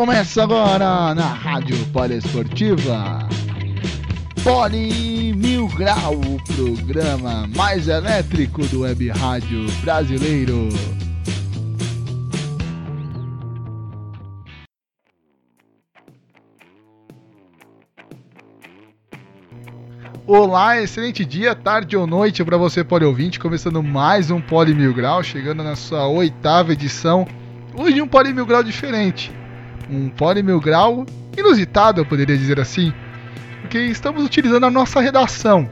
Começa agora na Rádio Poliesportiva. Poli Mil Grau, o programa mais elétrico do web rádio brasileiro. Olá, excelente dia, tarde ou noite para você, Poli ouvinte, começando mais um Poli Mil Grau, chegando na sua oitava edição. Hoje um Poli Mil Grau diferente, um Poli Mil Grau inusitado, eu poderia dizer assim, porque estamos utilizando a nossa redação,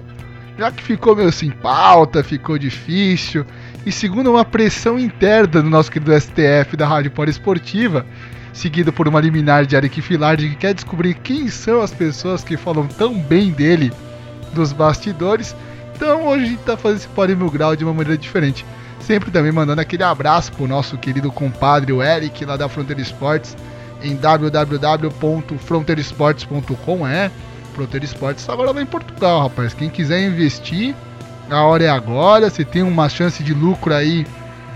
já que ficou meio sem pauta, ficou difícil, e segundo uma pressão interna do nosso querido STF da Rádio Poliesportiva, seguido por uma liminar de Eric Filardi que quer descobrir quem são as pessoas que falam tão bem dele dos bastidores. Então hoje a gente tá fazendo esse Pode Mil Grau de uma maneira diferente. Sempre também mandando aquele abraço pro nosso querido compadre, o Eric, lá da Fronteira Esportes, em www.fronteiresportes.com. É, Fronteira Esportes agora lá em Portugal, rapaz. Quem quiser investir, a hora é agora. Você tem uma chance de lucro aí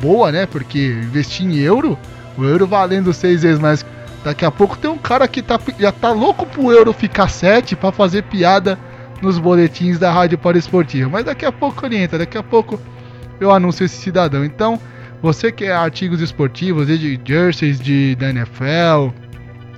boa, né? Porque investir em euro, o euro valendo seis vezes mais. Daqui a pouco tem um cara que tá, já tá louco pro euro ficar 7 para fazer piada nos boletins da Rádio Esportiva. Mas daqui a pouco orienta, daqui a pouco eu anuncio esse cidadão. Então, você que é artigos esportivos, de jerseys de, da NFL,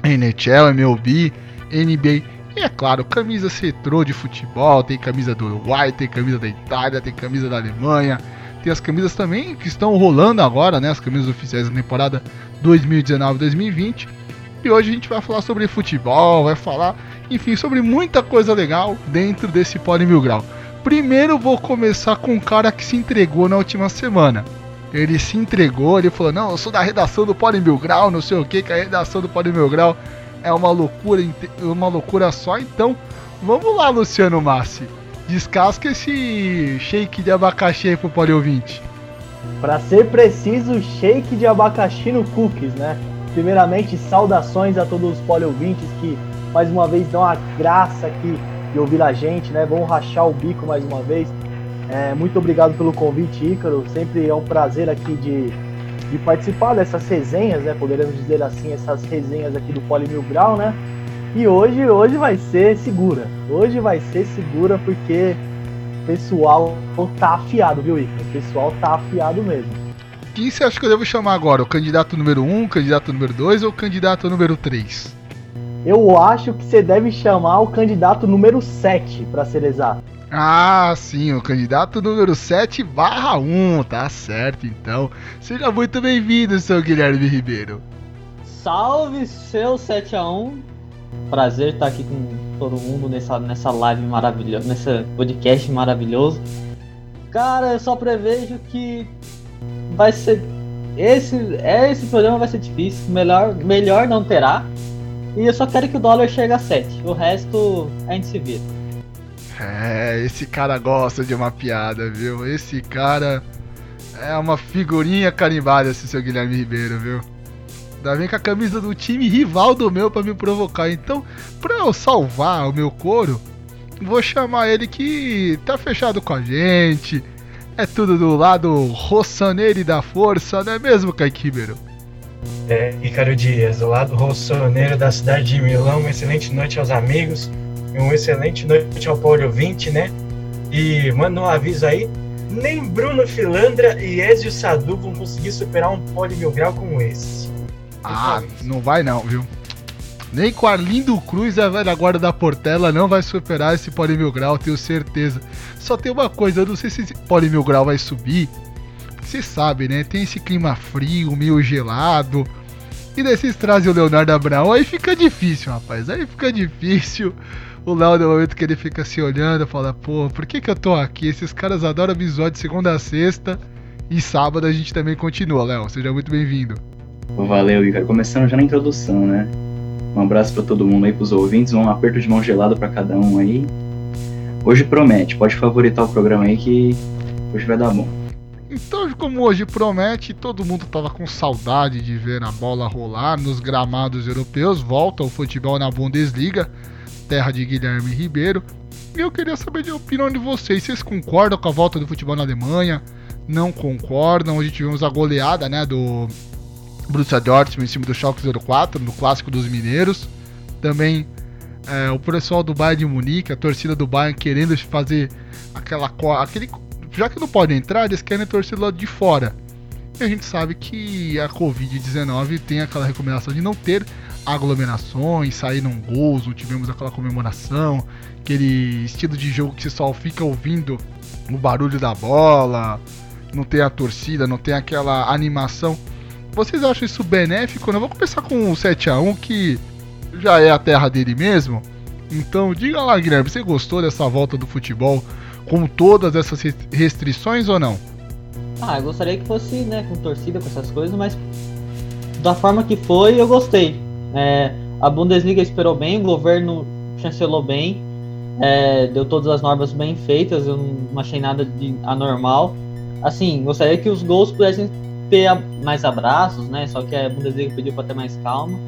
NHL, MLB, NBA, e é claro, camisa retrô de futebol, tem camisa do Uruguai, tem camisa da Itália, tem camisa da Alemanha, tem as camisas também que estão rolando agora, né? As camisas oficiais da temporada 2019-2020. E hoje a gente vai falar sobre futebol, vai falar enfim, sobre muita coisa legal dentro desse Poli Mil Grau. Primeiro vou começar com um cara que se entregou na última semana. Ele se entregou, ele falou: Não, eu sou da redação do Poli Mil Grau, não sei o que, que a redação do Poli Mil Grau é uma loucura, uma loucura só. Então, vamos lá, Luciano Massi. Descasca esse shake de abacaxi aí pro Poli ouvinte. Para ser preciso, shake de abacaxi no cookies, né? Primeiramente, saudações a todos os Poli ouvintes que mais uma vez dão a graça aqui de ouvir a gente, né? Vão rachar o bico mais uma vez. É, muito obrigado pelo convite, Ícaro. Sempre é um prazer aqui de, de participar dessas resenhas, né? Poderemos dizer assim, essas resenhas aqui do Poli Mil Grau, né? E hoje, hoje vai ser segura. Hoje vai ser segura porque o pessoal tá afiado, viu, Ícaro? O pessoal tá afiado mesmo. Quem você acha que eu devo chamar agora? O candidato número 1, um, o candidato número 2 ou o candidato número 3? eu acho que você deve chamar o candidato número 7, para ser exato. Ah, sim, o candidato número 7 barra 1, tá certo então. Seja muito bem-vindo, seu Guilherme Ribeiro. Salve, seu 7 a 1 Prazer estar aqui com todo mundo nessa, nessa live maravilhosa, nesse podcast maravilhoso. Cara, eu só prevejo que vai ser. Esse, esse programa vai ser difícil, melhor, melhor não terá. E eu só quero que o dólar chegue a 7. O resto a gente se vira. É, esse cara gosta de uma piada, viu? Esse cara é uma figurinha carimbada, esse seu Guilherme Ribeiro, viu? Ainda vem com a camisa do time rival do meu para me provocar. Então, pra eu salvar o meu couro, vou chamar ele que tá fechado com a gente. É tudo do lado roçaneiro e da força, não é mesmo, Kaique Ribeiro? É, Ricardo Dias, do lado rossoneiro da cidade de Milão. Uma excelente noite aos amigos uma excelente noite ao Paulo 20, né? E manda um aviso aí: nem Bruno Filandra e Ezio Sadu vão conseguir superar um pole mil grau como esse. Ah, não vai não, viu? Nem com Arlindo Cruz, a velha guarda da Portela, não vai superar esse pole mil grau, tenho certeza. Só tem uma coisa, eu não sei se esse pole mil grau vai subir, você sabe, né? Tem esse clima frio, meio gelado. E daí vocês trazem o Leonardo Abraão, aí fica difícil, rapaz. Aí fica difícil. O Léo, no momento que ele fica se olhando, fala: pô, por que, que eu tô aqui? Esses caras adoram episódio de segunda a sexta. E sábado a gente também continua, Léo. Seja muito bem-vindo. Valeu, Igor. Começando já na introdução, né? Um abraço para todo mundo aí, pros ouvintes. Um aperto de mão gelado para cada um aí. Hoje promete. Pode favoritar o programa aí que hoje vai dar bom. Então, como hoje promete, todo mundo estava com saudade de ver a bola rolar nos gramados europeus. Volta o futebol na Bundesliga, terra de Guilherme Ribeiro. E eu queria saber de opinião de vocês. Vocês concordam com a volta do futebol na Alemanha? Não concordam? Hoje tivemos a goleada né, do, Borussia Dortmund em cima do Schalke 04 no clássico dos mineiros. Também é, o pessoal do Bayern de Munique, a torcida do Bayern querendo fazer aquela aquele já que não pode entrar, eles querem torcer lá de fora. E a gente sabe que a Covid-19 tem aquela recomendação de não ter aglomerações, saíram gols, não tivemos aquela comemoração, aquele estilo de jogo que você só fica ouvindo o barulho da bola, não tem a torcida, não tem aquela animação. Vocês acham isso benéfico? Eu vou começar com o 7 a 1 que já é a terra dele mesmo. Então, diga lá, Guilherme, você gostou dessa volta do futebol com todas essas restrições ou não? Ah, eu gostaria que fosse, né, com torcida, com essas coisas, mas da forma que foi, eu gostei. É, a Bundesliga esperou bem, o governo chancelou bem, é, deu todas as normas bem feitas, eu não achei nada de anormal. Assim, gostaria que os gols pudessem ter mais abraços, né? Só que a Bundesliga pediu para ter mais calma.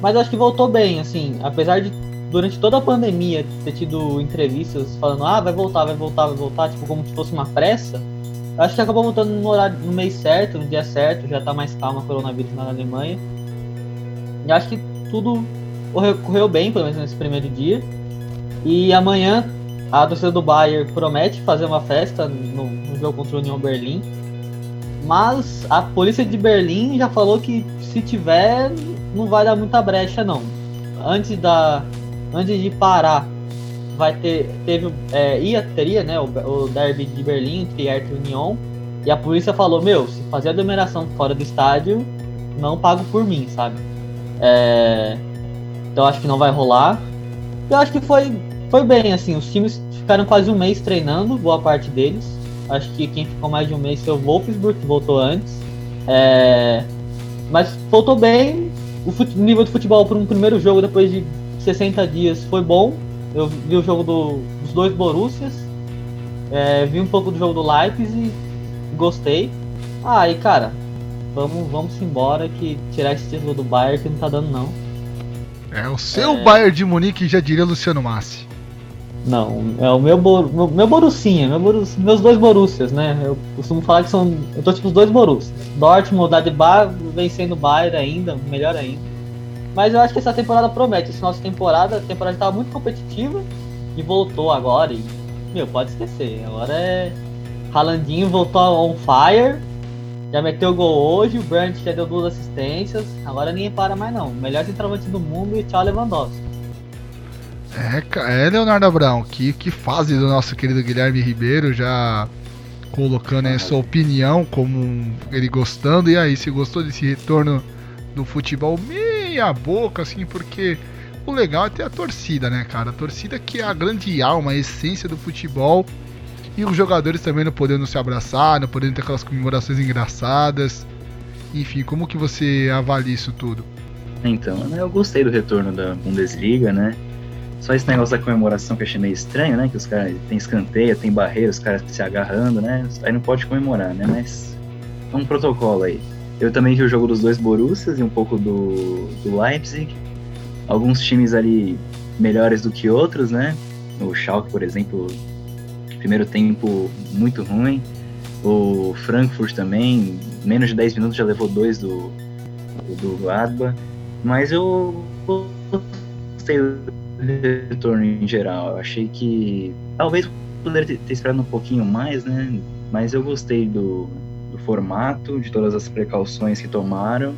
Mas acho que voltou bem, assim, apesar de durante toda a pandemia ter tido entrevistas falando, ah, vai voltar, vai voltar, vai voltar, tipo, como se fosse uma pressa. Acho que acabou voltando no horário, no mês certo, no dia certo, já tá mais calma o coronavírus na Alemanha. E acho que tudo correu bem, pelo menos nesse primeiro dia. E amanhã a torcida do Bayern promete fazer uma festa no, no jogo contra o União Berlim. Mas a polícia de Berlim já falou que se tiver, não vai dar muita brecha não. Antes da antes de parar, vai ter teve é, ia teria né o, o derby de Berlim entre Hertha e Union e a polícia falou meu se fazer aglomeração fora do estádio não pago por mim sabe é, então acho que não vai rolar. Eu acho que foi foi bem assim os times ficaram quase um mês treinando boa parte deles. Acho que quem ficou mais de um mês foi o Wolfsburg que voltou antes. É, mas voltou bem. O nível de futebol para um primeiro jogo depois de 60 dias foi bom. Eu vi o jogo do, dos dois Borussias, é, vi um pouco do jogo do Leipzig gostei. Ah, e cara, vamos, vamos embora que tirar esse título do Bayern que não tá dando não. É o seu é... Bayern de Munique, já diria Luciano Massi. Não, é o meu, meu, meu Borussinha, meu Borussia, meus dois Borussias, né? Eu costumo falar que são. Eu tô tipo os dois Borussias. Dortmund, Dadbar, vencendo o Bayern ainda, melhor ainda. Mas eu acho que essa temporada promete. Essa nossa temporada, a temporada estava muito competitiva e voltou agora. E, meu, pode esquecer. Agora é. Ralandinho voltou on fire. Já meteu gol hoje, o Brandt já deu duas assistências. Agora ninguém para mais não. Melhor centroavante do mundo e tchau Lewandowski. É, é Leonardo Abrão, que, que fase do nosso querido Guilherme Ribeiro, já colocando a sua opinião como ele gostando. E aí, se gostou desse retorno do futebol meia boca, assim, porque o legal é ter a torcida, né, cara? A torcida que é a grande alma, a essência do futebol. E os jogadores também não podendo se abraçar, não podendo ter aquelas comemorações engraçadas. Enfim, como que você avalia isso tudo? Então, eu gostei do retorno da Bundesliga, né? Só esse negócio da comemoração que eu achei meio estranho, né? Que os caras tem escanteio, tem barreira, os caras se agarrando, né? Aí não pode comemorar, né? Mas é um protocolo aí. Eu também vi o jogo dos dois Borussias e um pouco do, do Leipzig. Alguns times ali melhores do que outros, né? O Schalke, por exemplo, primeiro tempo muito ruim. O Frankfurt também, menos de 10 minutos já levou dois do, do, do Adba. Mas eu gostei do retorno em geral. Eu achei que talvez poderia ter esperado um pouquinho mais, né? Mas eu gostei do, formato, de todas as precauções que tomaram.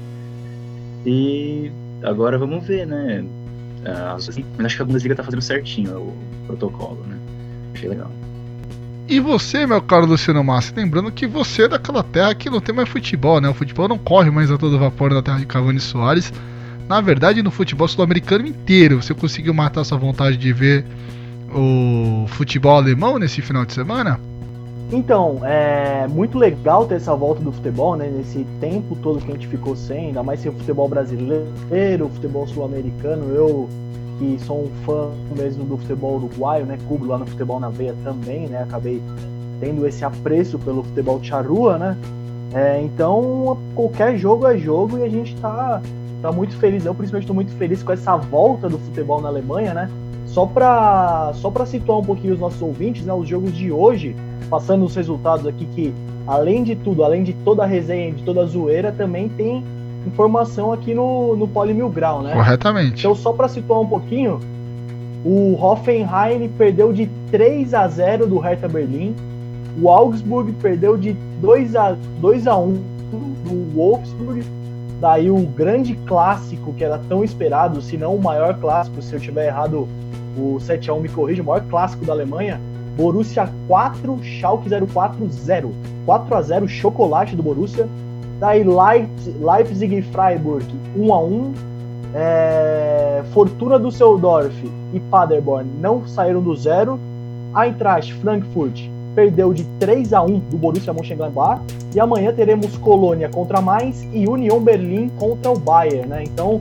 E agora vamos ver, né? Assim, acho que a Bundesliga tá fazendo certinho o protocolo, né? Achei legal. E você, meu caro Luciano Massi, lembrando que você é daquela terra que não tem mais futebol, né? O futebol não corre mais a todo vapor na terra de Cavani Soares. Na verdade, no futebol sul-americano inteiro, você conseguiu matar sua vontade de ver o futebol alemão nesse final de semana? Então, é muito legal ter essa volta do futebol, né? Nesse tempo todo que a gente ficou sem, ainda mais ser o futebol brasileiro, o futebol sul-americano. Eu, que sou um fã mesmo do futebol uruguaio, né? Cubro lá no futebol na veia também, né? Acabei tendo esse apreço pelo futebol charrua, né? É, então, qualquer jogo é jogo e a gente tá, tá muito feliz. Eu, principalmente, estou muito feliz com essa volta do futebol na Alemanha, né? Só para só situar um pouquinho os nossos ouvintes, né? Os jogos de hoje passando os resultados aqui que, além de tudo, além de toda a resenha, de toda a zoeira, também tem informação aqui no, no Poli Mil Grau, né? Corretamente. Então, só para situar um pouquinho, o Hoffenheim perdeu de 3 a 0 do Hertha Berlim. O Augsburg perdeu de 2 a, 2 a 1 do Wolfsburg. Daí o grande clássico que era tão esperado, se não o maior clássico, se eu tiver errado, o 7 a 1 me corrige, o maior clássico da Alemanha, Borussia 4, Schalke 04 0. 4 a 0 chocolate do Borussia. Daí Leipzig e Freiburg 1 a 1. É... Fortuna Düsseldorf e Paderborn não saíram do zero. Eintracht Frankfurt perdeu de 3 a 1 do Borussia Mönchengladbach e amanhã teremos Colônia contra mais e Union Berlim contra o Bayern, né? Então,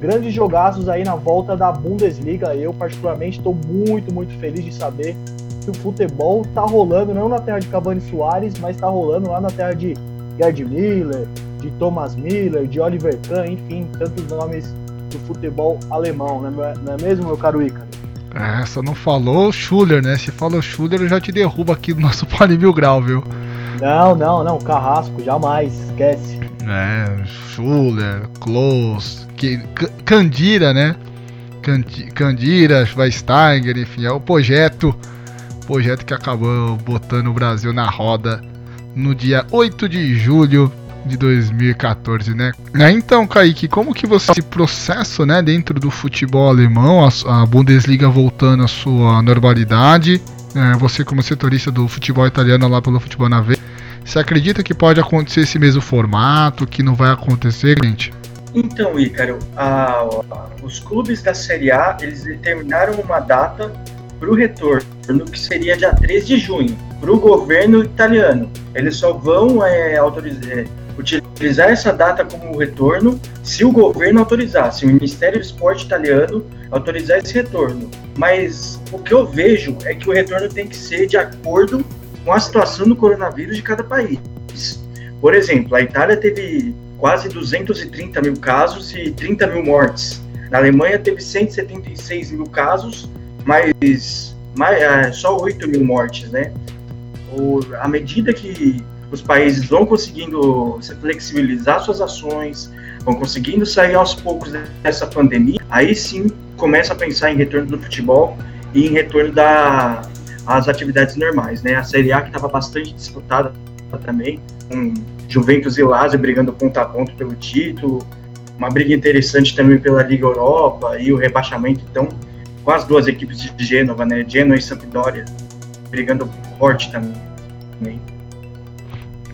grandes jogaços aí na volta da Bundesliga. Eu particularmente estou muito, muito feliz de saber que o futebol tá rolando não na terra de Cavani Soares, mas tá rolando lá na terra de Gerd Miller, de Thomas Miller, de Oliver Kahn, enfim, tantos nomes do futebol alemão, né? não é mesmo, meu caro Ícaro? É, só não falou Schuller, né? Se falou Schuller, eu já te derrubo aqui do nosso Pali Mil Grau, viu? Não, não, não, Carrasco, jamais, esquece. É, Schuller, Klose, Candira, né? Candira, Schweinsteiger, enfim, é o projeto projeto que acabou botando o Brasil na roda no dia 8 de julho de 2014, né? Então, Kaique, como que você esse processo, né, dentro do futebol alemão, a, a Bundesliga voltando à sua normalidade, é, você como setorista do futebol italiano lá pelo Futebol na V, você acredita que pode acontecer esse mesmo formato, que não vai acontecer, gente? Então, Ícaro, a, os clubes da Série A, eles determinaram uma data para o retorno, que seria dia 3 de junho, para o governo italiano. Eles só vão é, autorizar, é, utilizar essa data como retorno se o governo autorizar, se o Ministério do Esporte italiano autorizar esse retorno. Mas o que eu vejo é que o retorno tem que ser de acordo com a situação do coronavírus de cada país. Por exemplo, a Itália teve quase 230 mil casos e 30 mil mortes. Na Alemanha teve 176 mil casos mas, mas é, só 8 mil mortes, né? O, à medida que os países vão conseguindo se flexibilizar suas ações, vão conseguindo sair aos poucos dessa pandemia, aí sim começa a pensar em retorno do futebol e em retorno das da, atividades normais, né? A Série A que estava bastante disputada também, com Juventus e Lazio brigando ponto a ponto pelo título, uma briga interessante também pela Liga Europa e o rebaixamento, então com as duas equipes de Gênova, né? Genoa e Sampdoria, brigando forte também.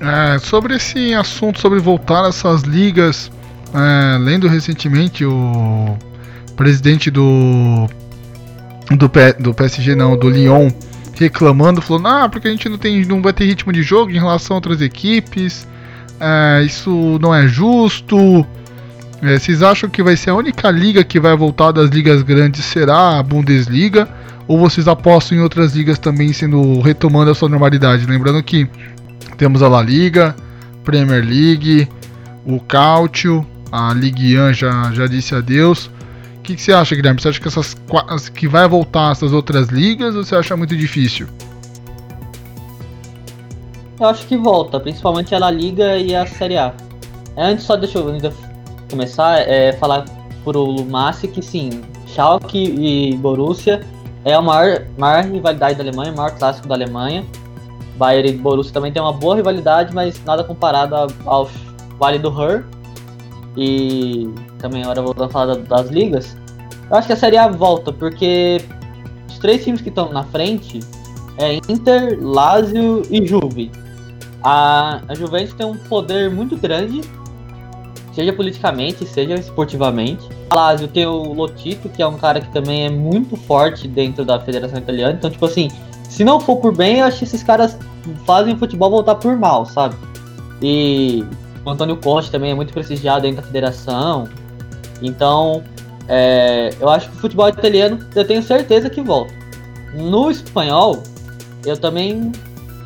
É, sobre esse assunto, sobre voltar essas ligas, é, lendo recentemente o presidente do do, P, do PSG, não, do Lyon, reclamando, falando, ah, porque a gente não, tem, não vai ter ritmo de jogo em relação a outras equipes, é, isso não é justo, é, vocês acham que vai ser a única liga que vai voltar das ligas grandes será a Bundesliga? Ou vocês apostam em outras ligas também sendo retomando a sua normalidade? Lembrando que temos a La Liga, Premier League, o Cautio, a Ligue 1 já, já disse adeus. O que, que, você acha, Guilherme? Você acha que, essas, que vai voltar essas outras ligas ou você acha muito difícil? Eu acho que volta, principalmente a La Liga e a Série A. Antes, só deixa eu começar, é falar pro Massi que sim, Schalke e Borussia é a maior, maior rivalidade da Alemanha, o maior clássico da Alemanha. Bayern e Borussia também tem uma boa rivalidade, mas nada comparado ao Vale do Ruhr. E também agora a falar das ligas, eu acho que a Série A volta, porque os três times que estão na frente é Inter, Lazio e Juve. A, a Juventus tem um poder muito grande seja politicamente, seja esportivamente. Lazio tem o Lotito, que é um cara que também é muito forte dentro da Federação Italiana. Então, tipo assim, se não for por bem, eu acho que esses caras fazem o futebol voltar por mal, sabe? E o Antônio Conte também é muito prestigiado dentro da federação. Então, é, eu acho que o futebol italiano, eu tenho certeza que volta. No espanhol, eu também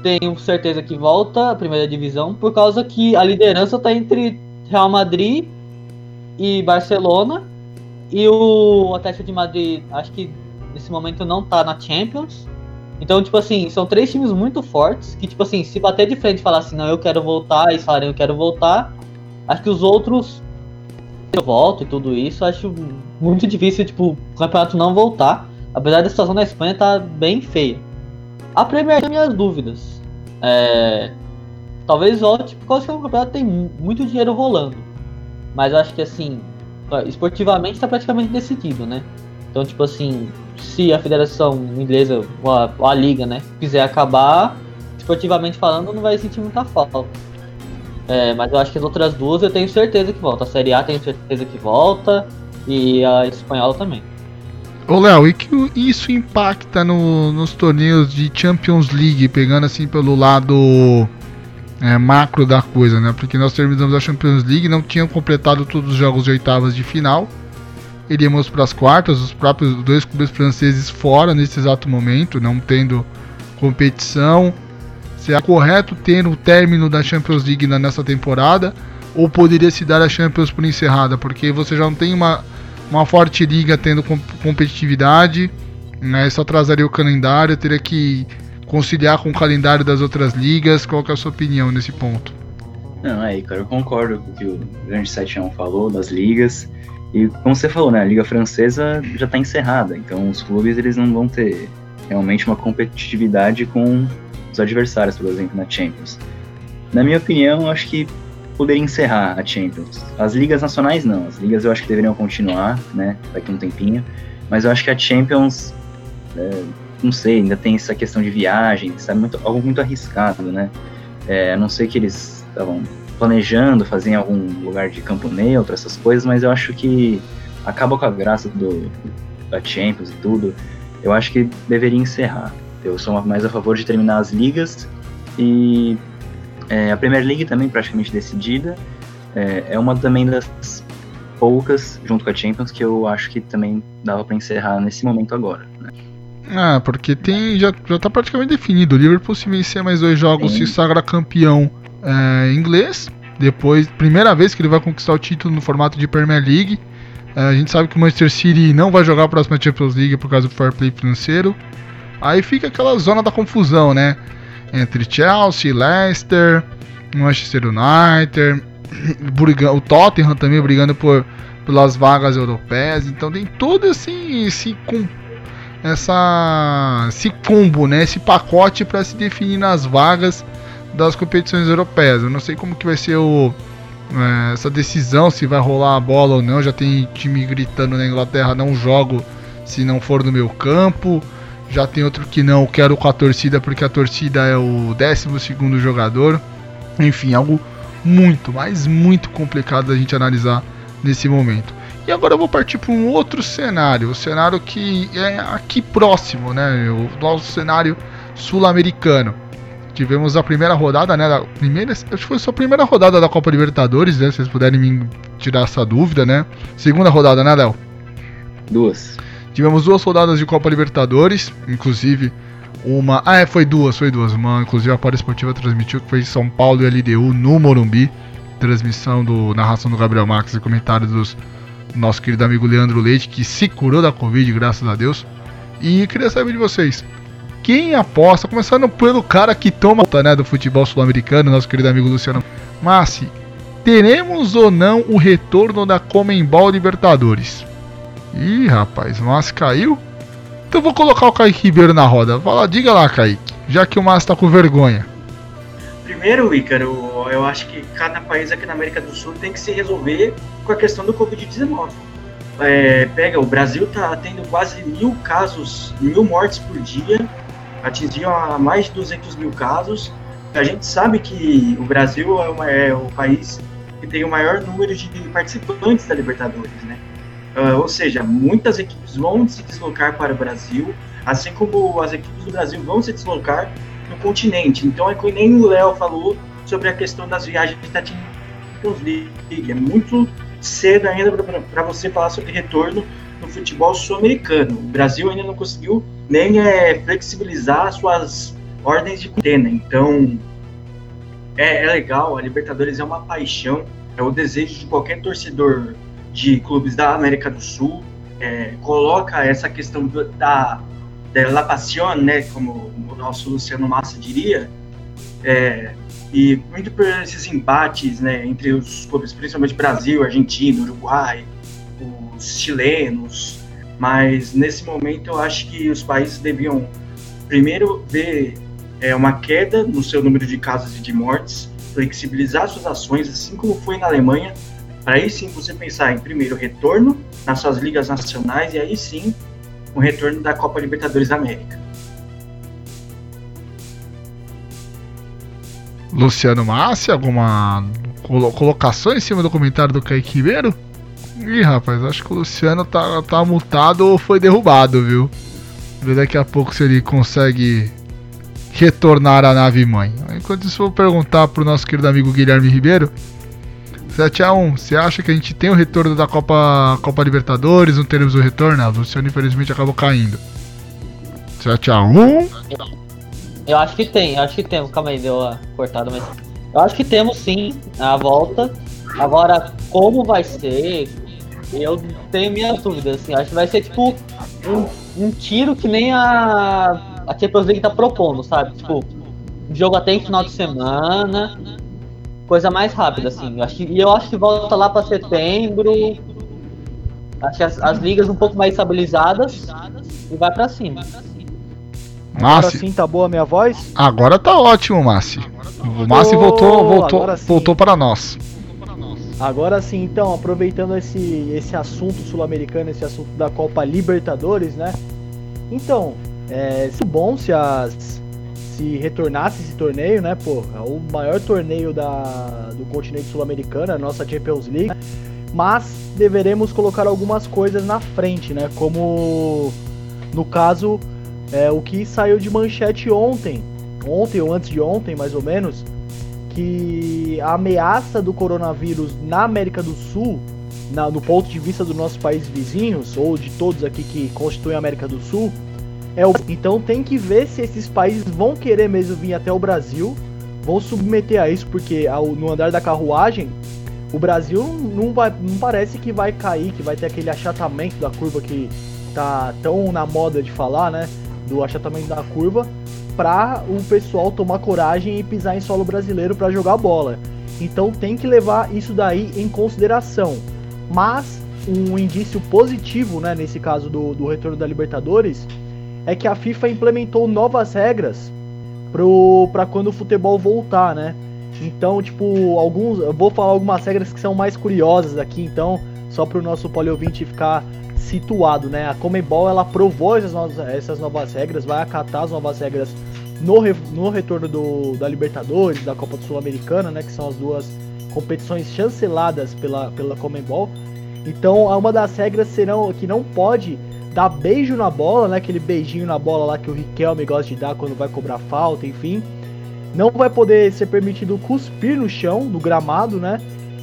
tenho certeza que volta a primeira divisão, por causa que a liderança está entre Real Madrid e Barcelona. E o Atlético de Madrid, acho que nesse momento não tá na Champions. Então, tipo assim, são três times muito fortes que, tipo assim, se bater de frente e falar assim, não, eu quero voltar, e falarem eu quero voltar, acho que os outros volta e tudo isso, acho muito difícil, tipo, o campeonato não voltar. Apesar da situação na Espanha tá bem feia. A Premier tem minhas dúvidas. É, talvez volte por causa que o campeonato tem muito dinheiro rolando. Mas eu acho que assim, esportivamente está praticamente decidido, né? Então, tipo assim, se a federação inglesa, a, a liga, né, quiser acabar, esportivamente falando, não vai sentir muita falta. É, mas eu acho que as outras duas eu tenho certeza que volta. A Série A tenho certeza que volta e a espanhola também. Ô Léo, e que isso impacta no, nos torneios de Champions League, pegando assim pelo lado é, macro da coisa, né? Porque nós terminamos a Champions League, não tinham completado todos os jogos de oitavas de final. Iríamos para as quartas, os próprios dois clubes franceses fora nesse exato momento, não tendo competição. Se é correto ter o término da Champions League nessa temporada ou poderia se dar a Champions por encerrada, porque você já não tem uma, uma forte liga tendo competitividade, né? Isso atrasaria o calendário, teria que conciliar com o calendário das outras ligas. Qual é a sua opinião nesse ponto? Não, aí, cara, eu concordo com o que o grande 7 falou das ligas. E como você falou, né, a liga francesa já está encerrada, então os clubes eles não vão ter realmente uma competitividade com os adversários, por exemplo, na Champions. Na minha opinião, acho que poderia encerrar a Champions. As ligas nacionais não, as ligas eu acho que deveriam continuar, né, daqui um tempinho, mas eu acho que a Champions, é, não sei, ainda tem essa questão de viagem, sabe, muito, algo muito arriscado, né, é, a não sei que eles estavam planejando fazer em algum lugar de campo neutro, essas coisas, mas eu acho que acaba com a graça do, da Champions e tudo. Eu acho que deveria encerrar. Eu sou mais a favor de terminar as ligas e é, a Premier League também praticamente decidida. É, é, uma também das poucas, junto com a Champions, que eu acho que também dava para encerrar nesse momento agora. Né? Ah, porque tem já, já tá praticamente definido. O Liverpool se vencer mais dois jogos Sim. se sagra campeão é, inglês. Depois, primeira vez que ele vai conquistar o título no formato de Premier League. É, a gente sabe que o Manchester City não vai jogar a próxima Champions League por causa do fair play financeiro. Aí fica aquela zona da confusão, né? Entre Chelsea, Leicester, Manchester United, o Tottenham também brigando por pelas vagas europeias. Então tem todo assim esse com essa esse combo, né? Esse pacote para se definir nas vagas das competições europeias. Eu não sei como que vai ser o é, essa decisão se vai rolar a bola ou não. Já tem time gritando na Inglaterra não jogo se não for no meu campo. Já tem outro que não, quero com a torcida porque a torcida é o 12 jogador. Enfim, algo muito, mas muito complicado da gente analisar nesse momento. E agora eu vou partir para um outro cenário, o cenário que é aqui próximo, né? O nosso cenário sul-americano. Tivemos a primeira rodada, né? Primeira, acho que foi só a primeira rodada da Copa Libertadores, né? Se vocês puderem me tirar essa dúvida, né? Segunda rodada, né, Léo? Duas. Tivemos duas rodadas de Copa Libertadores, inclusive uma. Ah, é, foi duas, foi duas. Uma, inclusive a Para Esportiva transmitiu que foi São Paulo e LDU no Morumbi. Transmissão do narração do Gabriel Marques e comentários dos nosso querido amigo Leandro Leite, que se curou da Covid, graças a Deus. E queria saber de vocês. Quem aposta, começando pelo cara que toma né, do futebol sul-americano, nosso querido amigo Luciano Massi, teremos ou não o retorno da Comembol Libertadores? Ih, rapaz, o Márcio caiu. Então vou colocar o Kaique Ribeiro na roda. Fala, diga lá, Kaique. Já que o Márcio tá com vergonha. Primeiro, Ícaro, eu acho que cada país aqui na América do Sul tem que se resolver com a questão do Covid-19. É, pega, o Brasil tá tendo quase mil casos, mil mortes por dia, atingiu a mais de 200 mil casos. A gente sabe que o Brasil é, uma, é o país que tem o maior número de participantes da Libertadores, né? Uh, ou seja, muitas equipes vão se deslocar para o Brasil, assim como as equipes do Brasil vão se deslocar continente. Então é que nem o Léo falou sobre a questão das viagens da Champions League. É muito cedo ainda para você falar sobre retorno no futebol sul-americano. O Brasil ainda não conseguiu nem é, flexibilizar suas ordens de quarentena. Então é, é legal, a Libertadores é uma paixão, é o desejo de qualquer torcedor de clubes da América do Sul, é, coloca essa questão da, da la passion, né, como o nosso Luciano Massa diria, É, e muito por esses embates né, entre os clubes, principalmente Brasil, Argentina, Uruguai, os chilenos. Mas nesse momento eu acho que os países deviam primeiro ver é, uma queda no seu número de casos e de mortes, flexibilizar suas ações, assim como foi na Alemanha, para aí sim você pensar em primeiro retorno nas suas ligas nacionais e aí sim o retorno da Copa Libertadores da América. Luciano Massi, alguma colocação em cima do comentário do Kaique Ribeiro? Ih, rapaz, acho que o Luciano tá, tá mutado ou foi derrubado, viu? Ver daqui a pouco se ele consegue retornar à nave mãe. Enquanto isso, vou perguntar pro nosso querido amigo Guilherme Ribeiro. 7x1, você acha que a gente tem o retorno da Copa, Copa Libertadores? Não teremos o retorno? Não, o Luciano infelizmente acabou caindo. 7x1? Eu acho que tem, eu acho que temos. Calma aí, deu a cortada, mas. Eu acho que temos sim a volta. Agora, como vai ser? Eu tenho minhas dúvidas, assim. Acho que vai ser tipo um, um tiro que nem a, a Champions League tá propondo, sabe? Tipo, jogo até em final de semana. Coisa mais rápida, assim. Eu acho que, e eu acho que volta lá para setembro. Acho que as, as ligas um pouco mais estabilizadas e vai para cima. Agora sim tá boa a minha voz? Agora tá ótimo, Massi. O Massi voltou, voltou, voltou para nós. Agora sim, então, aproveitando esse, esse assunto sul-americano, esse assunto da Copa Libertadores, né? Então, é bom se as se retornasse esse torneio, né? Pô, é o maior torneio da, do continente sul-americano, a nossa Champions League. Mas deveremos colocar algumas coisas na frente, né? Como no caso é, o que saiu de manchete ontem, ontem ou antes de ontem, mais ou menos, que a ameaça do coronavírus na América do Sul, na, no ponto de vista dos nossos países vizinhos, ou de todos aqui que constituem a América do Sul, é o... então tem que ver se esses países vão querer mesmo vir até o Brasil, vão submeter a isso, porque ao, no andar da carruagem, o Brasil não, vai, não parece que vai cair, que vai ter aquele achatamento da curva que tá tão na moda de falar, né? do achatamento da curva para o pessoal tomar coragem e pisar em solo brasileiro para jogar bola. Então tem que levar isso daí em consideração. Mas um indício positivo, né, nesse caso do, do retorno da Libertadores, é que a FIFA implementou novas regras para quando o futebol voltar, né? Então, tipo, alguns, eu vou falar algumas regras que são mais curiosas aqui, então, só para o nosso poliouvinte ficar situado, né? A Comebol ela aprovou essas novas, essas novas regras, vai acatar as novas regras no, re, no retorno do, da Libertadores, da Copa Sul-Americana, né? Que são as duas competições chanceladas pela, pela Comebol. Então, uma das regras serão que não pode dar beijo na bola, né? Aquele beijinho na bola lá que o Riquelme gosta de dar quando vai cobrar falta, enfim. Não vai poder ser permitido cuspir no chão, no gramado, né?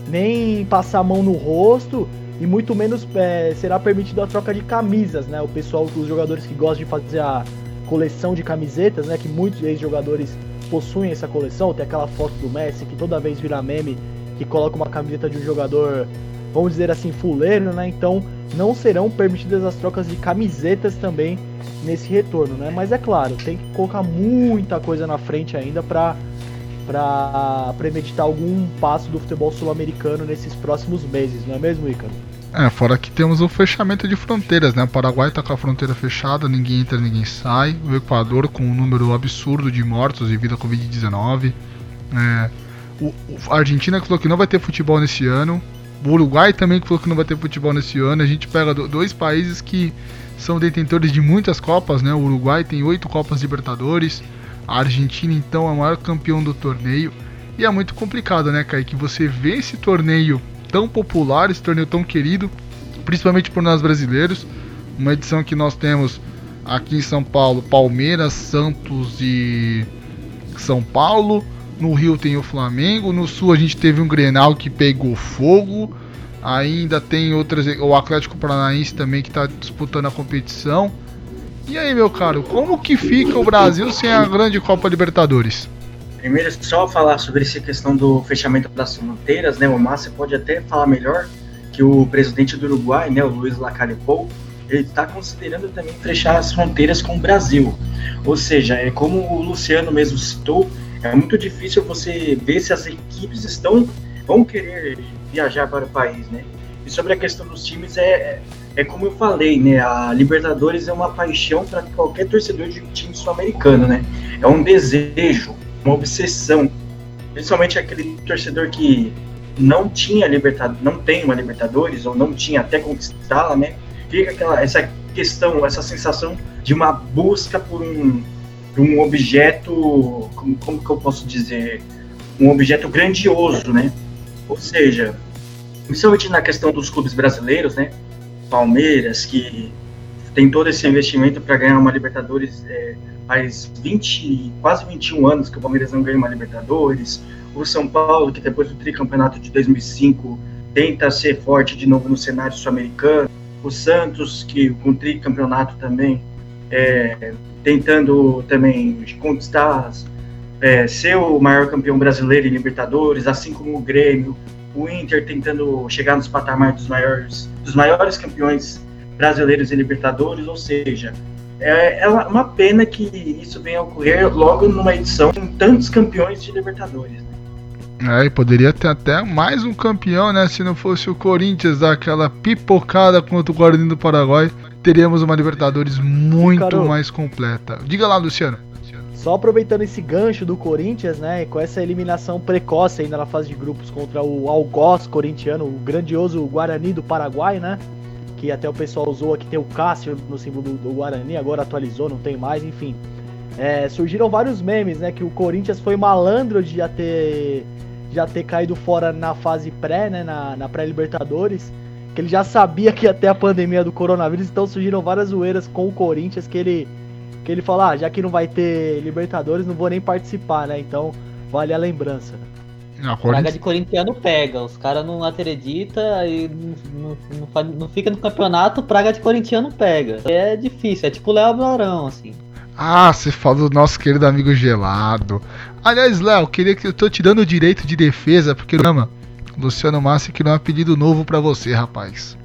Nem passar a mão no rosto e muito menos é, será permitido a troca de camisas, né? O pessoal, os jogadores que gostam de fazer a coleção de camisetas, né? Que muitos ex-jogadores possuem essa coleção. Tem aquela foto do Messi que toda vez vira meme, que coloca uma camiseta de um jogador, vamos dizer assim, fuleiro, né? Então não serão permitidas as trocas de camisetas também nesse retorno, né? Mas é claro, tem que colocar muita coisa na frente ainda para para premeditar algum passo do futebol sul-americano nesses próximos meses, não é mesmo, Ícaro? É, fora que temos o fechamento de fronteiras, né? O Paraguai está com a fronteira fechada, ninguém entra, ninguém sai. O Equador com um número absurdo de mortos devido à Covid-19. É, a Argentina falou que não vai ter futebol nesse ano. O Uruguai também falou que não vai ter futebol nesse ano. A gente pega dois países que são detentores de muitas Copas, né? O Uruguai tem oito Copas Libertadores. A Argentina, então, é o maior campeão do torneio. E é muito complicado, né, Kaique? Você vê esse torneio tão popular, esse torneio tão querido, principalmente por nós brasileiros. Uma edição que nós temos aqui em São Paulo, Palmeiras, Santos e São Paulo. No Rio tem o Flamengo, no Sul a gente teve um Grenal que pegou fogo. Ainda tem outras, o Atlético Paranaense também que está disputando a competição. E aí, meu caro, como que fica o Brasil sem a grande Copa Libertadores? Primeiro, só falar sobre essa questão do fechamento das fronteiras, né? O Márcio pode até falar melhor que o presidente do Uruguai, né, o Luiz Lacalle Pou, ele está considerando também fechar as fronteiras com o Brasil. Ou seja, é como o Luciano mesmo citou, É muito difícil você ver se as equipes estão vão querer viajar para o país, né? E sobre a questão dos times, é, é como eu falei, né? A Libertadores é uma paixão para qualquer torcedor de time sul-americano, né? É um desejo, uma obsessão. Principalmente aquele torcedor que não tinha Libertadores, não tem uma Libertadores, ou não tinha até conquistá-la, né? Fica aquela, essa questão, essa sensação de uma busca por um, um objeto, como, como que eu posso dizer? Um objeto grandioso, né? Ou seja, principalmente na questão dos clubes brasileiros, né? Palmeiras, que tem todo esse investimento para ganhar uma Libertadores é, faz 20, quase 21 anos que o Palmeiras não ganha uma Libertadores. O São Paulo, que depois do tricampeonato de 2005 tenta ser forte de novo no cenário sul-americano. O Santos, que com o tricampeonato também, é, tentando também conquistar, é, ser o maior campeão brasileiro em Libertadores, assim como o Grêmio, o Inter tentando chegar nos patamares dos maiores, dos maiores campeões brasileiros em Libertadores, ou seja, é, é uma pena que isso venha a ocorrer logo numa edição com tantos campeões de Libertadores. Né? É, e poderia ter até mais um campeão, né? Se não fosse o Corinthians dar aquela pipocada contra o Guarani do Paraguai, teríamos uma Libertadores muito mais completa. Diga lá, Luciano. Só aproveitando esse gancho do Corinthians, né, com essa eliminação precoce ainda na fase de grupos contra o Algoz corintiano, o grandioso Guarani do Paraguai, né, que até o pessoal usou aqui, tem o Cássio no símbolo do Guarani, agora atualizou, não tem mais, enfim. É, surgiram vários memes, né, que o Corinthians foi malandro de já ter, já ter caído fora na fase pré, né, na, na pré-Libertadores, que ele já sabia que ia ter a pandemia do coronavírus, então surgiram várias zoeiras com o Corinthians que ele que ele fala, ah, já que não vai ter Libertadores, não vou nem participar, né? Então vale a lembrança. Não, Praga de corintiano pega, os caras não acreditam e não, não, não, fica no campeonato, Praga de corintiano pega. É difícil, é tipo Léo Brarão, assim. Ah, você falou do nosso querido amigo gelado. Aliás, Léo, queria que eu tô te dando o direito de defesa, porque ama Luciano Massi que não é um apelido novo para você, rapaz.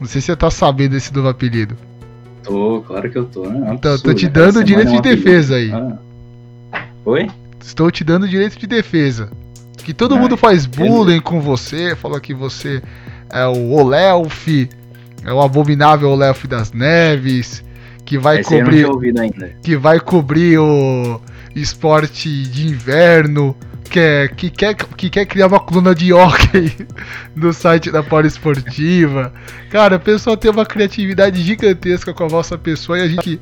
Não sei se você tá sabendo desse novo apelido. Tô, claro que eu tô. Né? Então, tô te dando direito de defesa aí. Ah. Oi? Estou te dando direito de defesa. Que todo ah, mundo faz bullying com você, fala que você é o Olelf, é o abominável Olelf das Neves, que vai Esse cobrir. Que vai cobrir o esporte de inverno quer, que, quer, que quer criar uma coluna de hockey no site da Poliesportiva. Cara, o pessoal tem uma criatividade gigantesca com a vossa pessoa e a gente.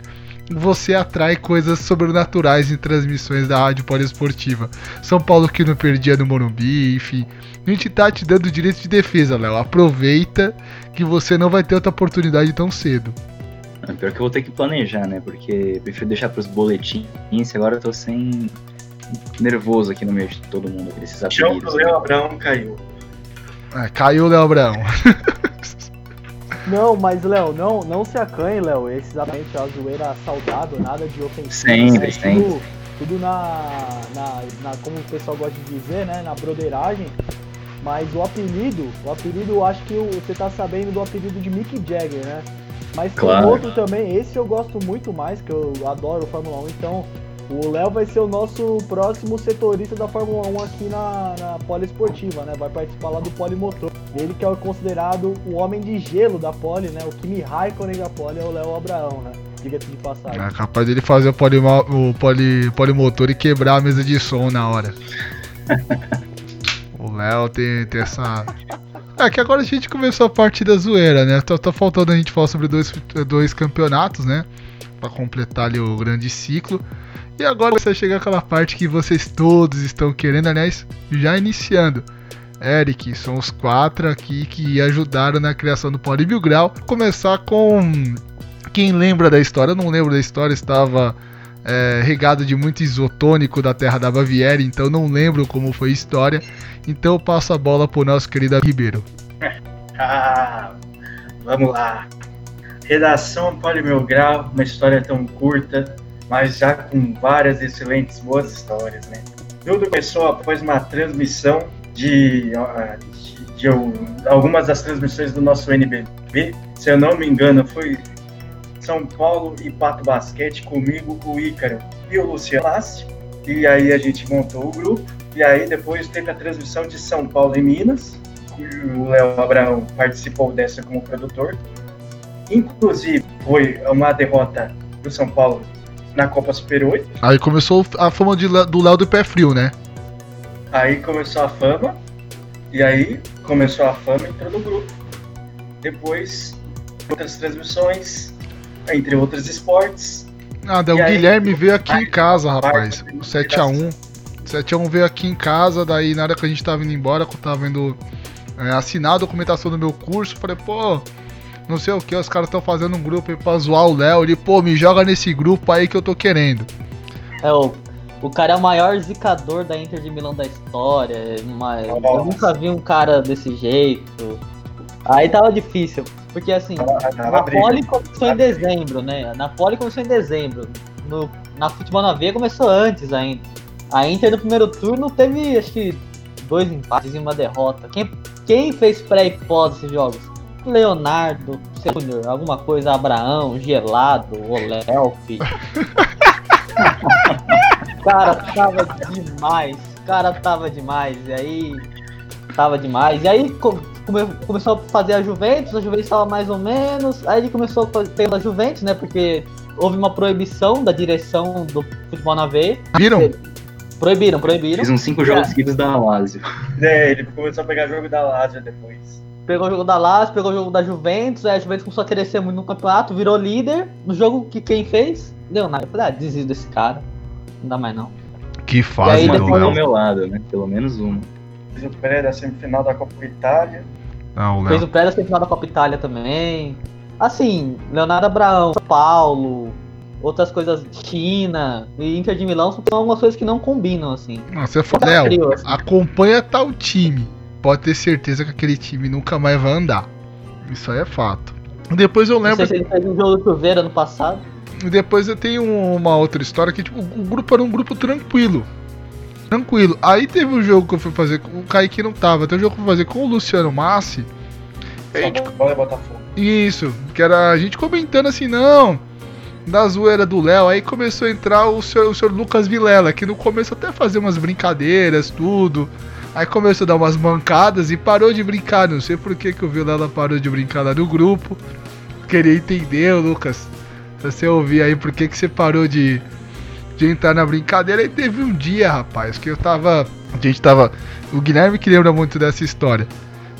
Você atrai coisas sobrenaturais em transmissões da Rádio Poliesportiva. São Paulo que não perdia no Morumbi, enfim. A gente tá te dando direito de defesa, Léo. Aproveita que você não vai ter outra oportunidade tão cedo. É, pior que eu vou ter que planejar, né? Porque prefiro deixar pros boletins, agora eu tô sem nervoso aqui no meio de todo mundo. Esses Chão pro Léo Abraão caiu. É, caiu o Léo Abraão. Não, mas Léo, não, não se acanhe, Léo. Esse exatamente é a zoeira saudável, nada de ofensivo. Sempre, é sempre. Tudo, tudo na, na, na, como o pessoal gosta de dizer, né? Na broderagem. Mas o apelido, o apelido, eu acho que você tá sabendo do apelido de Mick Jagger, né? Mas claro. tem outro também, esse eu gosto muito mais, que eu adoro Fórmula 1, então o Léo vai ser o nosso próximo setorista da Fórmula 1 aqui na, na Poliesportiva, né? Vai participar lá do Polimotor. Ele que é considerado o homem de gelo da Poli, né? O Kimi Raikkonen da Poli é o Léo Abraão, né? Diga-se de passagem. É capaz dele fazer o, polimo, o poli, Polimotor e quebrar a mesa de som na hora. o Léo tem, tem essa... É que agora a gente começou a parte da zoeira, né? Tá, tá faltando a gente falar sobre dois, dois campeonatos, né? Pra completar ali o grande ciclo. E agora você chega aquela parte que vocês todos estão querendo, aliás, já iniciando. Eric, são os quatro aqui que ajudaram na criação do Poli Mil Grau. Começar com quem lembra da história, eu não lembro da história, estava é, regado de muito isotônico da terra da Baviera, então não lembro como foi a história. Então eu passo a bola pro nosso querido Ribeiro. Ah, vamos lá. Redação Poli Mil Grau, uma história tão curta, mas já com várias excelentes boas histórias, né? Tudo começou após uma transmissão de, de, de, algumas das transmissões do nosso NBB. Se eu não me engano, foi São Paulo e Pato Basquete comigo, o Ícaro e o Luciano. E aí a gente montou o grupo. E aí depois teve a transmissão de São Paulo e Minas. E o Léo Abraão participou dessa como produtor. Inclusive, foi uma derrota do São Paulo na Copa Super 8. Aí começou a fama de, do Léo do pé frio, né? Aí começou a fama. E aí começou a fama entrou no grupo. Depois, outras transmissões, entre outros esportes. E o aí, Guilherme veio aqui em casa, rapaz. O 7x1. 7x1 veio aqui em casa, daí na hora que a gente tava indo embora, que eu tava indo é, assinar a documentação do meu curso, falei, pô, não sei o que, os caras estão fazendo um grupo aí pra zoar o Léo. Ele, pô, me joga nesse grupo aí que eu tô querendo. É, o, o cara é o maior zicador da Inter de Milão da história. é uma- eu nunca vi um cara desse jeito. Aí tava difícil. Porque assim, Na, na Poli começou em dezembro, né? Na Poli começou em dezembro. No, na Futebol na Veia começou antes ainda. A Inter no primeiro turno teve, acho que, dois empates e uma derrota. Quem, quem fez pré e pós desses jogos? Leonardo, Júnior, alguma coisa, Abraão, Gelado, Olelf. cara, tava demais. Cara, tava demais. E aí. Tava demais. E aí co- come- começou a fazer a Juventus, a Juventus tava mais ou menos. Aí ele começou a fazer pela Juventus, né? Porque houve uma proibição da direção do futebol na veia. Viram? Proibiram, proibiram. Fiz uns cinco jogos seguidos da Lazio. É, ele começou a pegar jogo da Lazio depois. Pegou o jogo da Lazio, pegou o jogo da Juventus, aí a Juventus começou a crescer muito no campeonato, virou líder. No jogo que quem fez? Leonardo. Eu falei, ah, desisto desse cara. Não dá mais não. Que E fase aí do Léo. meu lado, né? Pelo menos uma. Fiz o pré da semifinal da Copa Itália. Não, Fez Léo. o pré da semifinal da Copa Itália também. Assim, Leonardo Abraão, São Paulo, outras coisas, China e Inter de Milão são algumas coisas que não combinam, assim. Nossa, você fala, Tá Léo, assim. acompanha tal time. Pode ter certeza que aquele time nunca mais vai andar. Isso aí é fato. Depois eu Não lembro. sei se ele fez um jogo do Chuveiro ano passado. Depois eu tenho uma outra história que tipo, o grupo era um grupo tranquilo. Tranquilo. Aí teve um jogo que eu fui fazer com o Kaique não tava. Teve um jogo que eu fui fazer com o Luciano Massi. E a gente São Paulo e Botafogo. Isso, que era a gente comentando assim, não, da zoeira do Léo, aí começou a entrar o senhor, o senhor Lucas Vilela, que no começo até fazia umas brincadeiras, tudo. Aí começou a dar umas mancadas e parou de brincar. Não sei por que, que o Vilela parou de brincar lá no grupo. Queria entender, Lucas. Se você ouvir aí por que, que você parou de, de entrar na brincadeira. E teve um dia, rapaz, que eu tava. A gente tava. O Guilherme que lembra muito dessa história.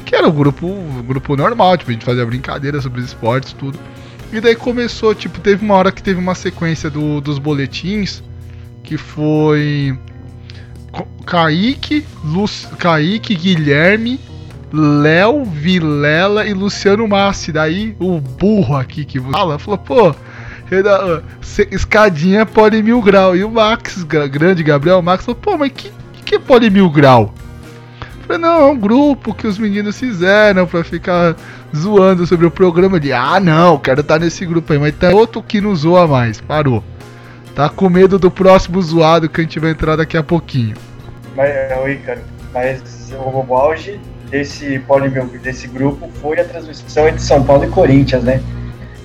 Que era o grupo, o grupo normal, tipo, a gente fazia brincadeira sobre esportes, tudo. E daí começou, tipo, teve uma hora que teve uma sequência do- dos boletins que foi Kaique, Lu, Kaique, Guilherme, Léo, Vilela e Luciano Massi. Daí o burro aqui que fala falou, pô, se- escadinha pode mil grau. E o Max, gra- grande Gabriel Max, falou, pô, mas que, que pode mil grau? Falei, não, é um grupo que os meninos fizeram pra ficar zoando sobre o programa. Ele, ah, não, quero estar nesse grupo aí, mas tem outro que não zoa mais. Parou. Tá com medo do próximo zoado que a gente vai entrar daqui a pouquinho. Mas, ô Ícaro, mas o auge desse, polimil, desse grupo foi a transmissão entre São Paulo e Corinthians, né?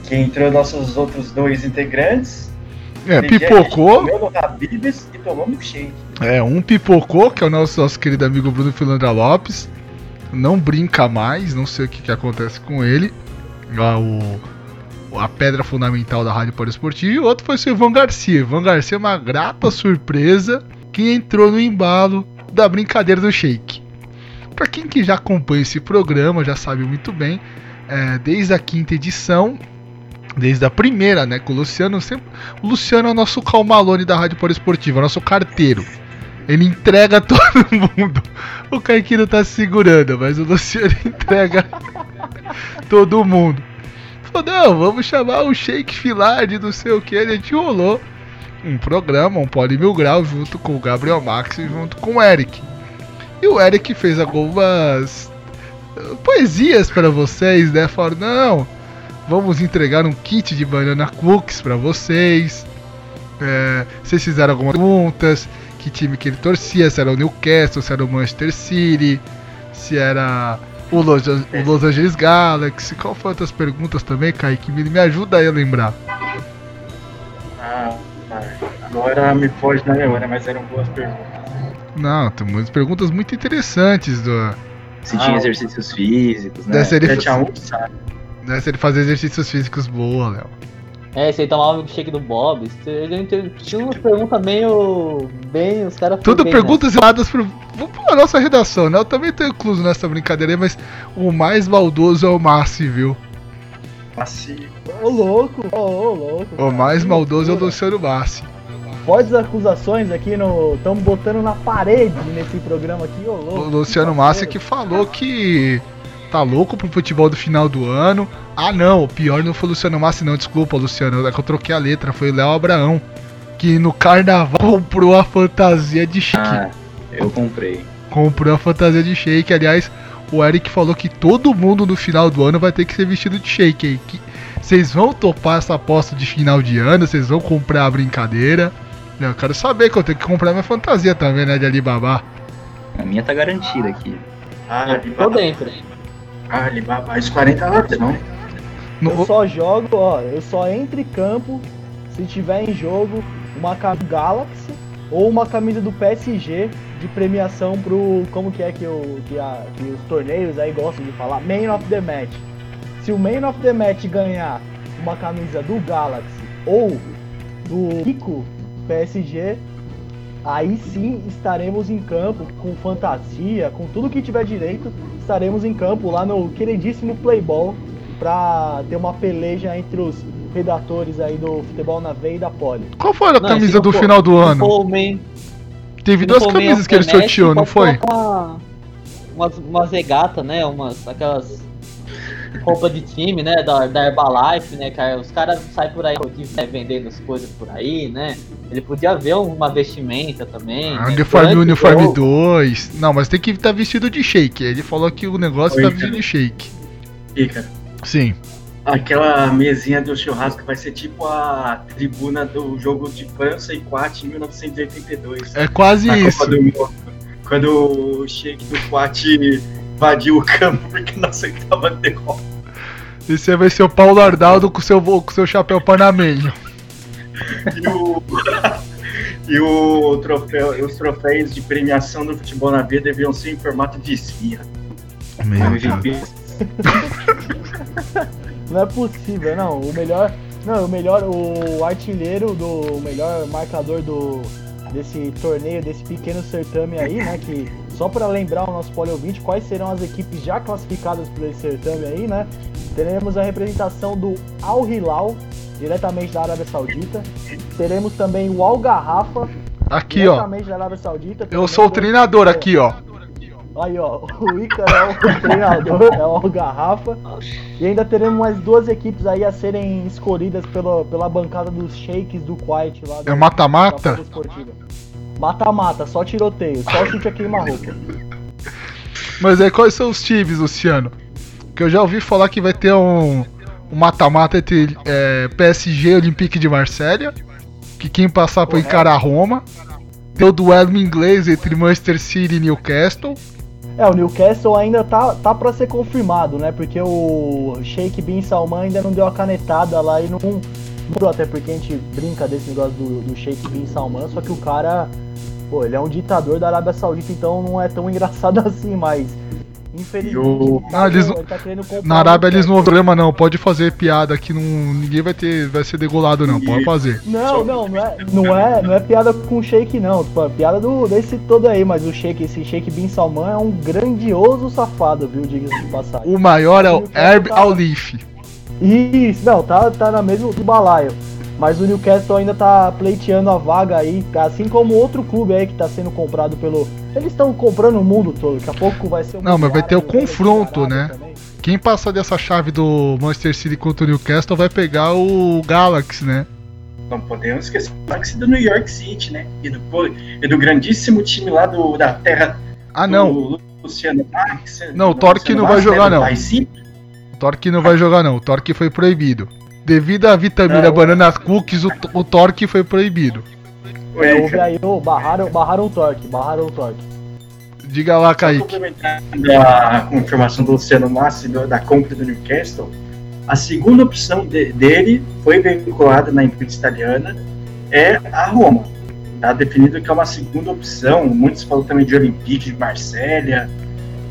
Que entrou nossos outros dois integrantes. É, pipocou. Comeu no Habibs e tomou milkshake. É, um pipocou, que é o nosso, nosso querido amigo Bruno Filandra Lopes. Não brinca mais, não sei o que, que acontece com ele. Lá, o, a pedra fundamental da Rádio Poliesportiva. E o outro foi o Ivan Garcia. Ivan Garcia é uma grata surpresa que entrou no embalo da brincadeira do shake. Pra quem que já acompanha esse programa, já sabe muito bem, é, desde a quinta edição, desde a primeira, né, com o Luciano, sempre, o Luciano é o nosso calmalone da Rádio Poliesportiva, nosso carteiro. Ele entrega todo mundo. O Kaique não tá se segurando, mas o Luciano entrega todo mundo. Falou, não, vamos chamar o Shake Filar de não sei o que. A gente rolou um programa, um Poli Mil Grau, junto com o Gabriel Max e junto com o Eric. E o Eric fez algumas eh, poesias para vocês, né? Falou, não, vamos entregar um kit de banana cookies para vocês. É, vocês fizeram algumas perguntas, que time que ele torcia, se era o Newcastle, se era o Manchester City, se era o Los, o Los Angeles Galaxy. Qual foram outras perguntas também, Kaique? Me, me ajuda aí a lembrar. Ah, Agora me foge na memória, mas eram boas perguntas. Não, tem muitas perguntas muito interessantes do. Se Ah, tinha exercícios físicos, né? Deve ser ele, 7x1, sabe? deve ser ele fazer exercícios físicos boa, Léo. É, se ele tomava o milkshake do Bob. Ele tinha umas perguntas meio. bem. Os caras. Tudo bem, né? perguntas erradas pro, pra nossa redação, né? Eu também tô incluso nessa brincadeira aí, mas o mais maldoso é o Massi, viu? Passivo. Ô louco, ô, ô, louco. O mais maldoso é o. Luciano Massi. Fortes acusações aqui no. Estamos botando na parede nesse programa aqui, ô louco. O Luciano Massi que falou que tá louco pro futebol do final do ano. Ah não, o pior não foi o Luciano Massi não, desculpa Luciano, é que eu troquei a letra, foi o Léo Abraão. Que no carnaval comprou a fantasia de shake. Ah, eu comprei. Comprou a fantasia de shake. Aliás, o Eric falou que todo mundo no final do ano vai ter que ser vestido de shake vocês vão topar essa aposta de final de ano, vocês vão comprar a brincadeira. Eu quero saber que eu tenho que comprar minha fantasia também, né, de Alibaba. A minha tá garantida aqui. Ah, Tô Alibaba. dentro. Ah, Alibaba. Os 40 horas, não. No- Eu só jogo, ó, eu só entro em campo se tiver em jogo uma camisa do Galaxy ou uma camisa do PSG de premiação pro. Como que é que, o, que, a- que os torneios aí gostam de falar? Man of the Match. Se o Man of the Match ganhar uma camisa do Galaxy ou do Rico PSG, aí sim estaremos em campo com fantasia, com tudo que tiver direito, estaremos em campo lá no queridíssimo Playball pra ter uma peleja entre os redatores aí do Futebol na Veia e da Poli. Qual foi a Não, camisa do for- final do ano? for o main- Teve duas camisas que ele sorteou, não foi? colocar Umas, umas regatas, né? Umas. aquelas. roupa de time, né? Da, da Herbalife, né, cara? Os caras saem por aí né, vendendo as coisas por aí, né? Ele podia ver uma vestimenta também. Ah, né? Uniforme, Durante o uniforme jogo. 2. Não, mas tem que estar vestido de shake. Ele falou que o negócio Oi, tá cara. vestido de shake. Fica. Sim. Aquela mesinha do churrasco vai ser tipo a tribuna do jogo de França e Quat em 1982. É quase isso. Mundo. Quando o Sheik do Quat invadiu o campo porque não aceitava derrota. Esse aí vai ser o Paulo Ardaldo com seu, com seu chapéu panameño. E o, e o troféu, e os troféus de premiação do futebol na vida deviam ser em formato de esfirra. Meu Deus. Não é possível, não. O melhor. Não, o melhor. O artilheiro do. O melhor marcador do. Desse torneio, desse pequeno certame aí, né? Que só para lembrar o nosso poliouvinte quais serão as equipes já classificadas para esse certame aí, né? Teremos a representação do Al Hilal, diretamente da Arábia Saudita. Teremos também o Al Garrafa, Aqui, ó. diretamente da Arábia Saudita. Eu sou o treinador aqui, ó. Aí, ó, o Ícaro é o treinador, é o Garrafa. E ainda teremos mais duas equipes aí a serem escolhidas pela, pela bancada dos shakes do Quiet lá. É mata-mata? da Folha Esportiva. Mata-mata, só tiroteio, só chute a queima-roupa. Mas aí quais são os times, Luciano? Que eu já ouvi falar que vai ter um um mata-mata entre é, PSG e Olympique de Marselha. Que quem passar por encarar Roma. Tem o duelo inglês entre Manchester City e Newcastle. É, o Newcastle ainda tá, tá pra ser confirmado, né? Porque o Sheikh Bin Salman ainda não deu a canetada lá e não. não- Até porque a gente brinca desse negócio do, do Sheikh Bin Salman, só que o cara. Pô, ele é um ditador da Arábia Saudita, então não é tão engraçado assim, mas. Infelizmente. O- tá Ah, eles com- não- ele tá Na Arábia eles não problema não, pode fazer piada que não, ninguém vai ter, vai ser degolado não, pode fazer. Não, não, não é, não é, não é piada com o Sheik não, tipo, é piada do, desse todo aí, mas o Sheik, esse Sheik Bin Salman é um grandioso safado, viu, diga-se de passagem. O maior é o Herb Aulif. Isso, não, tá, tá na mesma do balaio. Mas o Newcastle ainda tá pleiteando a vaga aí, assim como outro clube aí que tá sendo comprado pelo. Eles estão comprando o mundo todo, daqui a pouco vai ser o Não, mas vai ter o confronto, né? também. Quem passar dessa chave do Manchester City contra o Newcastle vai pegar o Galaxy, né? Não podemos esquecer o Galaxy do New York City, né? E do, e do grandíssimo time lá do, da terra Ah não, do Luciano Marques. Não, o Torque não vai Marques, jogar, né, não. o Torque não vai jogar não, o Torque foi proibido. Devido à vitamina Não. Banana Cookies, o, o Torque foi proibido. É, Oi, houve aí, ô, barraram, barraram o Torque, barraram o Torque. Diga lá, Kaique. complementando a confirmação do Luciano Massi da compra do Newcastle, a segunda opção de- dele foi veiculada na imprensa italiana é a Roma. Tá definido que é uma segunda opção. Muitos falam também de Olympique, de Marsella,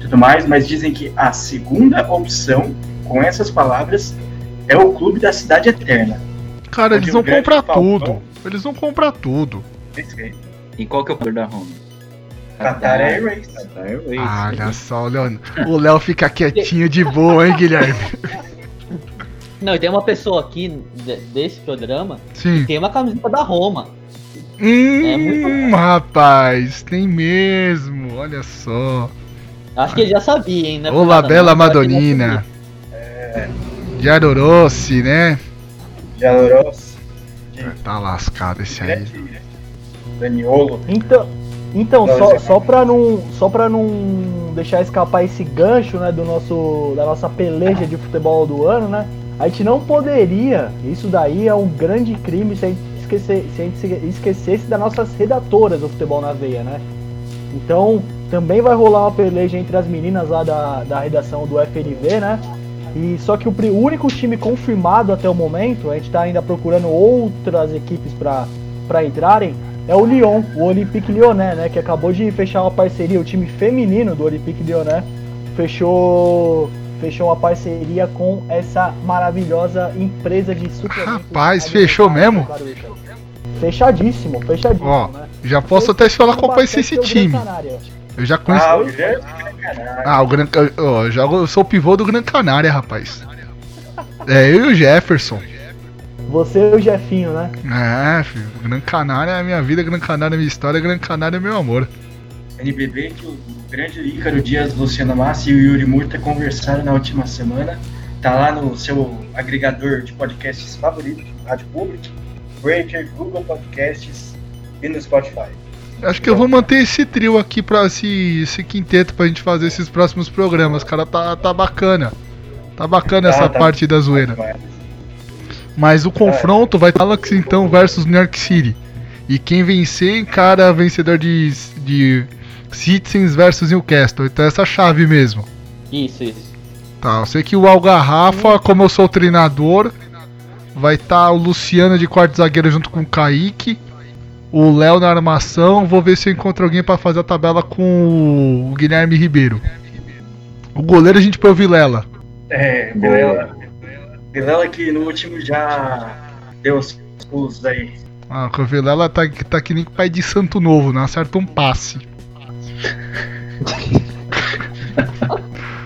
tudo mais, mas dizem que a segunda opção, com essas palavras, é o clube da cidade eterna. Cara, eles o vão comprar tudo. Eles vão comprar tudo. Aí. E qual que é o poder da Roma? Qatar Airways. Qatar Airways. Ah, olha só, o Léo, o Léo fica quietinho de boa, hein, Guilherme? Não, e tem uma pessoa aqui de- desse programa Sim. que tem uma camiseta da Roma. Hum, É muito rapaz, tem mesmo, olha só. Acho que ele já sabia, hein? É por Olá, bela não, só que ele já Madonnina. sabia. Jaloros. Tá lascado esse aí. Daniolo. Então, então Não, só, esse- só pra não só para não deixar escapar esse gancho, né, do nosso da nossa peleja de futebol do ano, né? A gente não poderia, isso daí é um grande crime se a gente, esquecer, se a gente se- esquecesse das nossas redatoras do futebol na veia, né? Então, também vai rolar uma peleja entre as meninas lá da, da redação do FNV, né? E só que o, único time confirmado até o momento, a gente tá ainda procurando outras equipes para entrarem, é o Lyon, o Olympique Lyonnais, né? Que acabou de fechar uma parceria, o time feminino do Olympique Lyonnais fechou fechou uma parceria com essa maravilhosa empresa de suplementos. Rapaz, fechou mesmo? Fechadíssimo, fechadíssimo, Ó, né? Já posso até te falar qual vai ser esse time. Eu já conheço. Ah, o Guilherme. Ah, o Gran ó, eu jogo- eu sou o pivô do Gran Canária, rapaz. É, eu e o Jefferson. Você e o Jefinho, né? É, filho, Gran Canária é a minha vida, Gran Canária é minha história, Gran Canária é meu amor. NBB que o grande Ícaro Dias, Luciano Massi e o Yuri Murta conversaram na última semana. Tá lá no seu agregador de podcasts favorito, Rádio Public, Breaker, Google Podcasts e no Spotify. Acho que eu vou manter esse trio aqui pra esse, esse quinteto pra gente fazer esses próximos programas. Cara, tá, tá bacana. Tá bacana Tá, essa tá. parte da zoeira. Mas o confronto vai estar Galaxy então versus New York City. E quem vencer encara vencedor de, de Citizens versus Newcastle. Então essa chave mesmo. Isso, isso. Tá, eu sei que o Algarrafa, como eu sou o treinador, vai estar o Luciano de quarto zagueiro junto com o Kaique. O Léo na armação. Vou ver se eu encontro alguém pra fazer a tabela com o Guilherme Ribeiro. O goleiro a gente põe o Vilela. É, Vilela. Vilela que no último já deu os pulos aí. Ah, com o Vilela tá, tá que nem pai de santo novo, não acerta um passe.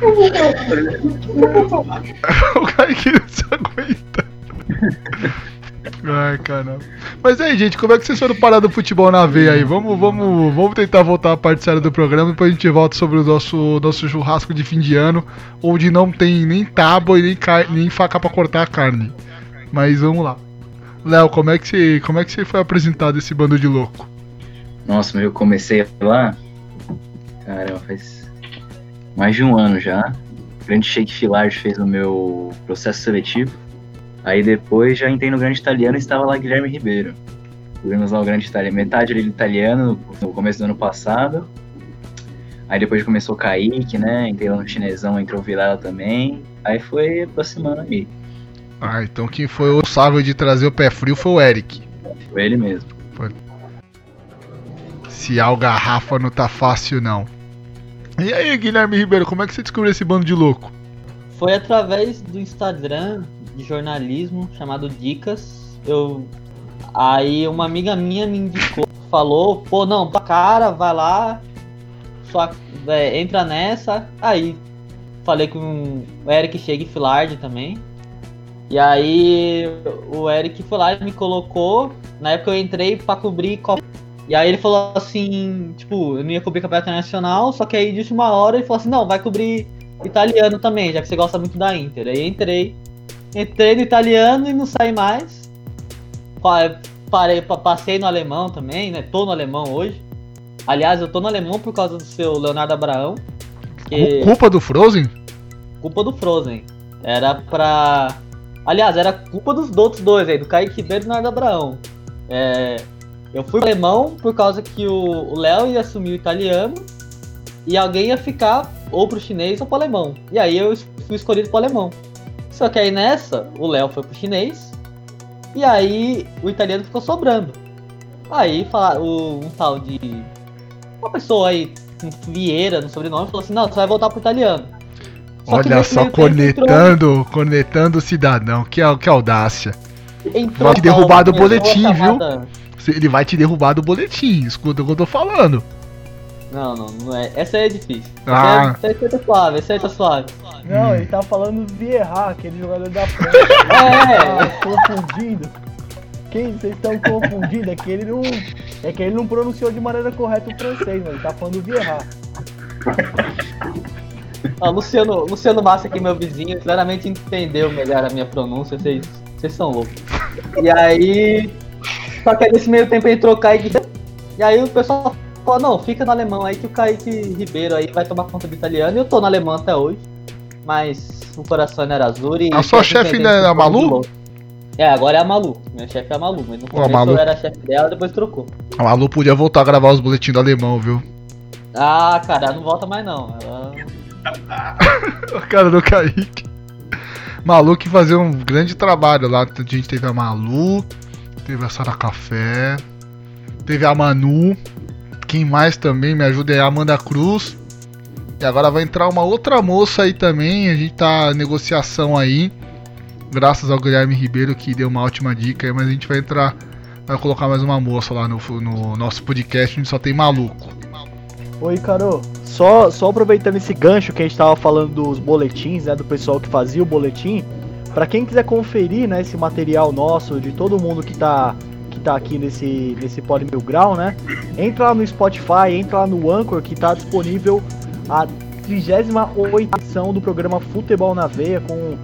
o Kaique não se aguenta. Ai, caramba. Mas aí, gente, como é que vocês foram parar do futebol na veia aí? Vamos, vamos, vamos tentar voltar à parte séria do programa, depois a gente volta sobre o nosso, nosso churrasco de fim de ano, onde não tem nem tábua e nem, nem faca pra cortar a carne. Mas vamos lá. Léo, como é que você, como é que você foi apresentado esse bando de louco? Nossa, eu comecei lá. Caramba, faz mais de um ano já. O grande Shake Filard fez o meu processo seletivo. Aí depois já entrei no grande italiano e estava lá Guilherme Ribeiro. Cobrimos lá o grande italiano, metade ali do italiano no começo do ano passado. Aí depois começou o Kaique, né? Entrei lá no chinesão, entrou o Vilela também. Aí foi aproximando aí. Ah, então quem foi o responsável de trazer o pé frio foi o Eric. Foi ele mesmo. Se a algarrafa não tá fácil, não. E aí, Guilherme Ribeiro, como é que você descobriu esse bando de louco? Foi através do Instagram de jornalismo chamado Dicas. Eu aí uma amiga minha me indicou, falou, pô, não, cara, vai lá, só é, entra nessa. Aí falei com o Eric Chegue Filard também. E aí o Eric foi lá e me colocou. Na época eu entrei pra cobrir. E aí ele falou assim, tipo, eu não ia cobrir campeonato internacional, só que aí de última hora ele falou assim, não, vai cobrir italiano também, já que você gosta muito da Inter. Aí entrei, entrei no italiano e não saí mais. Pa- Parei, pa- passei no alemão também, né? Tô no alemão hoje. Aliás, eu tô no alemão por causa do seu Leonardo Abraão. Que... Cu- Culpa do Frozen? Culpa do Frozen. Era pra. Aliás, era culpa dos outros dois aí, do Kaique Ribeiro e do Leonardo Abraão. É, Eu fui pro alemão por causa que o Léo ia assumir o italiano e alguém ia ficar ou pro chinês ou pro alemão. E aí eu fui escolhido pro alemão. Só que aí nessa, o Léo foi pro chinês e aí o italiano ficou sobrando. Aí o, um tal de. Uma pessoa aí, com Vieira no sobrenome, falou assim: não, você vai voltar pro italiano. Só Olha só, cornetando, entrou... cornetando o cidadão, que, que audácia. Entrou vai te derrubar do boletim, viu? Ele vai te derrubar do boletim, escuta o que eu tô falando. Não, não, não é. Essa aí é difícil. Ah. Essa, aí, essa aí tá suave, essa aí tá suave. Não, hum. ele tá falando de Vieira, aquele jogador da França. é! Tá confundindo. Quem vocês estão confundindo? É que ele não. É que ele não pronunciou de maneira correta o francês, mas ele tá falando Vieira. Ah, Luciano, Luciano Massa aqui, meu vizinho, claramente entendeu melhor a minha pronúncia, vocês, vocês são loucos. E aí. Só que nesse meio tempo entrou o Kaique. E aí o pessoal falou, não, fica no alemão aí que o Kaique Ribeiro aí vai tomar conta do italiano. E eu tô no alemão até hoje. Mas o coração era azul e. A sua chefe ainda é a Malu? É, agora é a Malu. Minha chefe é a Malu, mas no começo Malu... eu era chefe dela, depois trocou. A Malu podia voltar a gravar os boletins do alemão, viu? Ah, cara, não volta mais não. Ela... o cara do Kaique. Malu que fazia um grande trabalho lá. A gente teve a Malu, teve a Sara Café, teve a Manu. Quem mais também me ajuda é a Amanda Cruz. E agora vai entrar uma outra moça aí também. A gente tá negociação aí. Graças ao Guilherme Ribeiro que deu uma ótima dica aí, mas a gente vai entrar. Vai colocar mais uma moça lá no, no nosso podcast, gente só tem maluco. Oi, Caro. Só, só aproveitando esse gancho que a gente tava falando dos boletins, né, do pessoal que fazia o boletim, para quem quiser conferir, né, esse material nosso de todo mundo que tá que tá aqui nesse nesse Pod Mil Grau, né? Entra lá no Spotify, entra lá no Anchor que tá disponível a 38 edição do programa Futebol na Veia com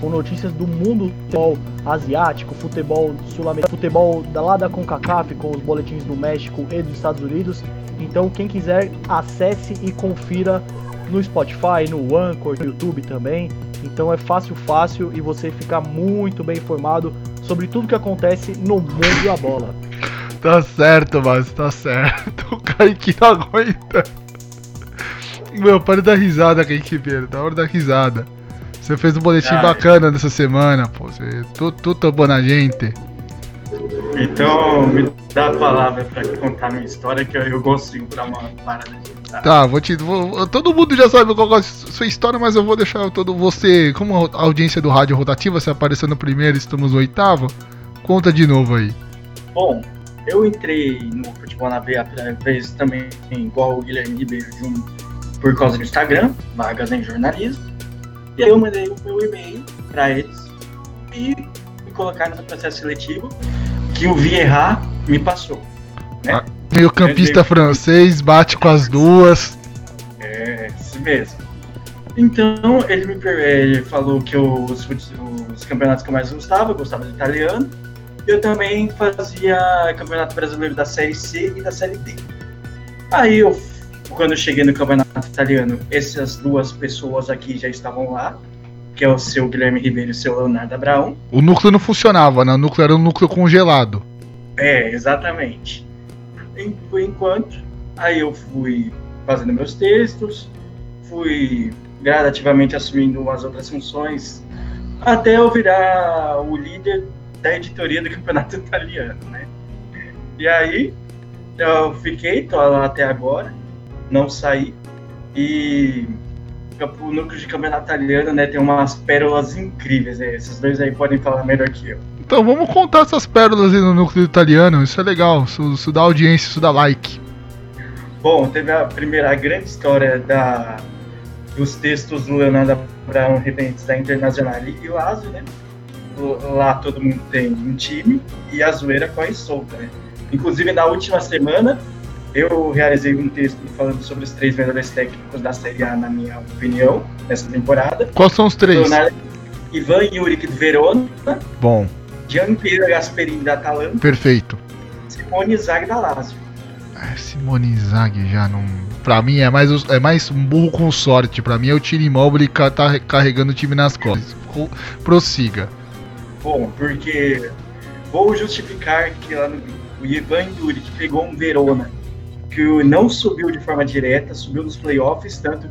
com notícias do mundo futebol asiático, futebol sul-americano, futebol da lá da CONCACAF com os boletins do México e dos Estados Unidos então quem quiser acesse e confira no Spotify, no Anchor, no YouTube também. Então é fácil, fácil e você fica muito bem informado sobre tudo que acontece no mundo da bola. Tá certo, mas tá certo. O Kaique não aguenta. Meu, para dar risada, Kaique Ribeiro. Tá hora da risada. Você fez um boletim ah, bacana nessa semana, pô. Você, tu, tu tomou na gente. Então, me dá a palavra pra contar minha história que eu, eu consigo dar uma parada de Tá, vou te. Vou, todo mundo já sabe qual é a sua história, mas eu vou deixar todo você. Como a audiência do rádio rotativa, você apareceu no primeiro estamos no oitavo, conta de novo aí. Bom, eu entrei no futebol na veia através também, igual o Guilherme Ribeiro, um, por causa do Instagram, vagas em jornalismo. E aí eu mandei o meu e-mail para eles e me colocaram no processo seletivo que o Vieira me passou. Né? Ah, meio campista francês, bate com as duas. É, isso mesmo. Então, ele me ele falou que eu, os, os campeonatos que eu mais gostava, eu gostava de italiano. Eu também fazia campeonato brasileiro da Série C e da Série D. Aí, eu, quando eu cheguei no campeonato italiano, essas duas pessoas aqui já estavam lá que é o seu Guilherme Ribeiro e o seu Leonardo Abraão. O núcleo não funcionava, né? O núcleo era um núcleo congelado. É, exatamente. Por enquanto, aí eu fui fazendo meus textos, fui gradativamente assumindo as outras funções, até eu virar o líder da editoria do campeonato italiano, né? E aí, eu fiquei, tô lá até agora, não saí, e o núcleo de campeonato italiano, né, tem umas pérolas incríveis. Né? Esses dois aí podem falar melhor que eu. Então vamos contar essas pérolas aí no núcleo italiano. Isso é legal. Isso, isso dá audiência, isso dá like. Bom, teve a primeira a grande história da, dos textos do Leonardo Abraão referentes da Internacional e Lazio, né? Lá todo mundo tem um time e a zoeira corre solta, né? Inclusive na última semana eu realizei um texto falando sobre os três melhores técnicos da Série A, na minha opinião, nessa temporada. Quais são os três? Leonardo, Ivan Juric do Verona. Bom. Gian Piero Gasperini da Atalanta. Perfeito. Simone Zag da Lazio. Ah, Simone Zag já não. Pra mim é mais, é mais um burro com sorte. Pra mim é o tiro imóvel e tá carregando o time nas costas. Prossiga. Bom, porque vou justificar que lá no o Ivan Juric pegou um Verona que não subiu de forma direta, subiu nos playoffs, tanto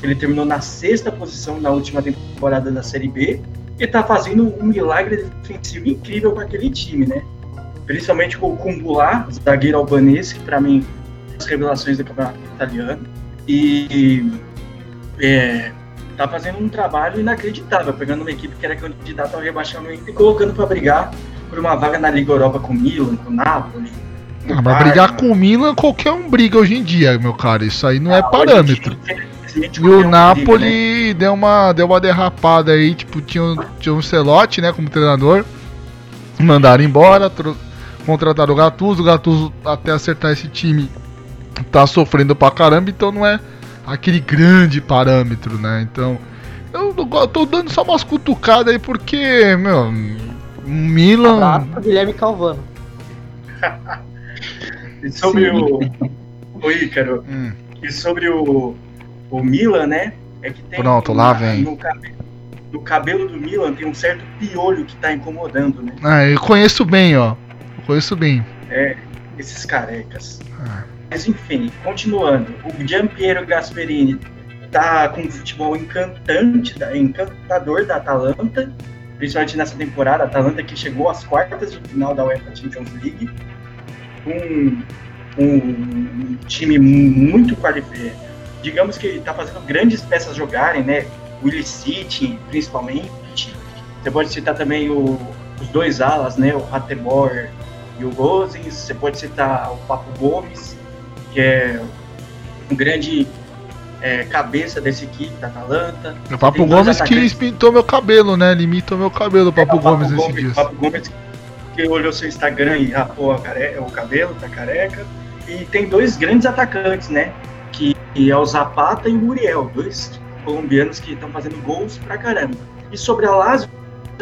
que ele terminou na sexta posição na última temporada da Série B e está fazendo um milagre defensivo incrível com aquele time, né? principalmente com o Kumbula, zagueiro albanês, que para mim as revelações do campeonato italiano. E é, tá fazendo um trabalho inacreditável, pegando uma equipe que era candidata ao rebaixamento e colocando para brigar por uma vaga na Liga Europa com Milan, com Napoli. Ah, mas brigar com o Milan, qualquer um briga hoje em dia, meu cara. Isso aí não é Ah, em parâmetro. E o briga, né? Napoli deu, uma, deu uma derrapada aí, tipo, tinha, um- tinha um Celote, né, como treinador. Mandaram embora, tro- contrataram o Gattuso. O Gattuso, até acertar esse time, tá sofrendo pra caramba, então não é aquele grande parâmetro, né? Então, eu go- tô dando só umas cutucadas aí porque, meu, o Milan. Abraço Guilherme Calvano. E sobre Sim. o, o Ícaro, Hum, e sobre o, o Milan, né? É que tem Pronto, lá vem. No, cabe- no cabelo do Milan tem um certo piolho que tá incomodando, né? Ah, eu conheço bem, ó. Eu conheço bem. Esses carecas. Ah. Mas enfim, continuando. O Giampiero Gasperini tá com um futebol encantante, encantador da Atalanta, principalmente nessa temporada. A Atalanta que chegou às quartas de final da UEFA Champions League. Um, um time muito qualificado. Digamos que está fazendo grandes peças jogarem, né? O Illicit, principalmente. Você pode citar também o- os dois alas, né? O Ratebor e o Gozens. Você pode citar o Papo Gomes, que é um grande é, cabeça dessa equipe da Atalanta. O Papo Gomes que pintou meu cabelo, né? Ele imitou meu cabelo, o Papo É, o Gomes, nesses dias. O Papo Gomes que olhou seu Instagram e rapou a care... o cabelo, tá careca. E tem dois grandes atacantes, né? Que é o Zapata e o Muriel, dois colombianos que estão fazendo gols pra caramba. E sobre a Lazio,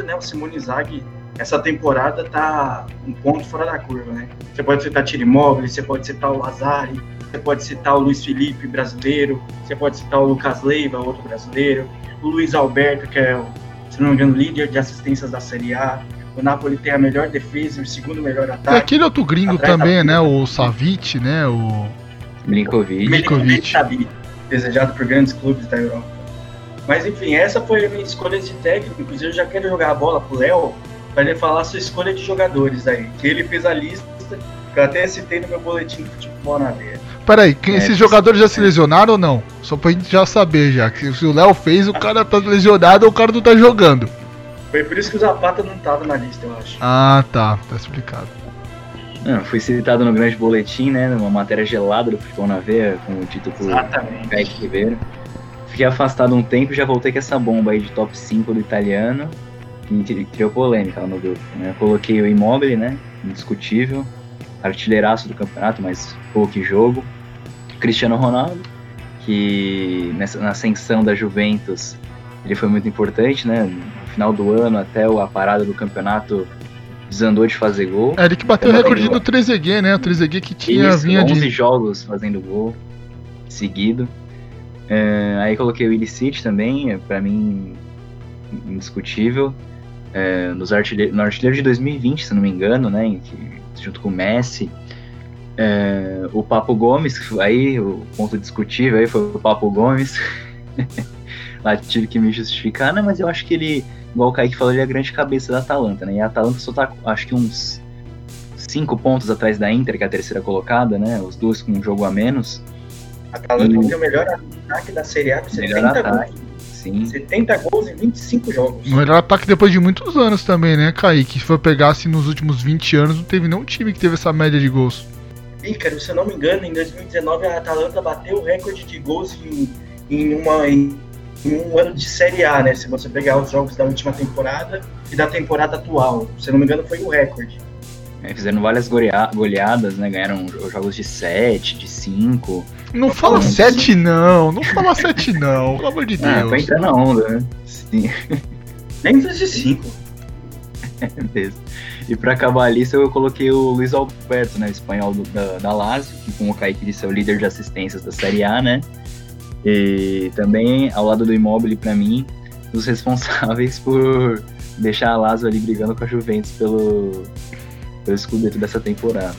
né, o Simone Zaghi, essa temporada tá um ponto fora da curva, né? Você pode citar Tiro Immobile, você pode citar o Lazari, você pode citar o Luiz Felipe, brasileiro, você pode citar o Lucas Leiva, outro brasileiro, o Luiz Alberto, que é o, se não me engano, líder de assistências da Série A. O Napoli tem a melhor defesa e o segundo melhor Tem ataque. aquele outro gringo Atrás da também, frente. né? O Savic, né? O. Milinkovic. Milinkovic. Desejado por grandes clubes da Europa. Mas enfim, essa foi a minha escolha de técnico. Inclusive, eu já quero jogar a bola pro Léo para ele falar a sua escolha de jogadores aí. Que ele fez a lista que eu até citei no meu boletim de futebol na veia. Peraí, É, esses jogadores já se lesionaram ou não? Só pra gente já saber já. Que se o Léo fez, o cara tá lesionado ou o cara não tá jogando. Foi por isso que o Zapata não tava na lista, eu acho. Ah, tá. Tá explicado. Não, foi citado no grande boletim, né? Numa matéria gelada do Futebol na Veia, com o título Exatamente. Kaique Ribeiro. Fiquei afastado um tempo e já voltei com essa bomba aí de top 5 do italiano, que criou polêmica lá no grupo. Né? Coloquei o Immobile, né? Indiscutível. Artilheiraço do campeonato, mas pouco jogo. Cristiano Ronaldo, que nessa, na ascensão da Juventus ele foi muito importante, né? Final do ano até a parada do campeonato desandou de fazer gol. É ele que bateu o recorde do 3G, né? O 3G que tinha Isso, vinha 11 de. jogos fazendo gol seguido. É, aí coloquei o Illicit também, é, pra mim indiscutível. É, nos artilhe no artilheiro de 2020, se não me engano, né? que- junto com o Messi. É, o Papo Gomes, aí o ponto discutível aí foi o Papo Gomes. Lá tive que me justificar, né? Mas eu acho que ele, igual o Kaique falou, ele é a grande cabeça da Atalanta, né? E a Atalanta só tá, acho que uns cinco pontos atrás da Inter, que é a terceira colocada, né? Os dois com um jogo a menos. A Atalanta Hum. tem o melhor ataque da Série A com Melhor 70 ataque. gols. Sim. 70 gols em 25 jogos. O melhor ataque depois de muitos anos também, né, Kaique? Se for pegar assim nos últimos 20 anos, não teve nenhum time que teve essa média de gols. E, cara, se eu não me engano, em 2019 a Atalanta bateu o recorde de gols em, em, uma, em, em um ano de Série A, né? Se você pegar os jogos da última temporada e da temporada atual. Se não me engano, foi o recorde. É, fizeram várias golea- goleadas, né? Ganharam jo- jogos de 7, de 5. Não fala falando 7 não, não fala 7 não, pelo amor de Ah, Deus. entrar na onda, né? Sim, Nem fez de 5. mesmo. E pra acabar a lista, eu coloquei o Luiz Alberto, né? Espanhol do- da, da Lazio, que como o Kaique disse, é o líder de assistências da Série A, né? E também, ao lado do Immobile, pra mim, os responsáveis por deixar a Lazio ali brigando com a Juventus pelo, pelo escudeto dessa temporada.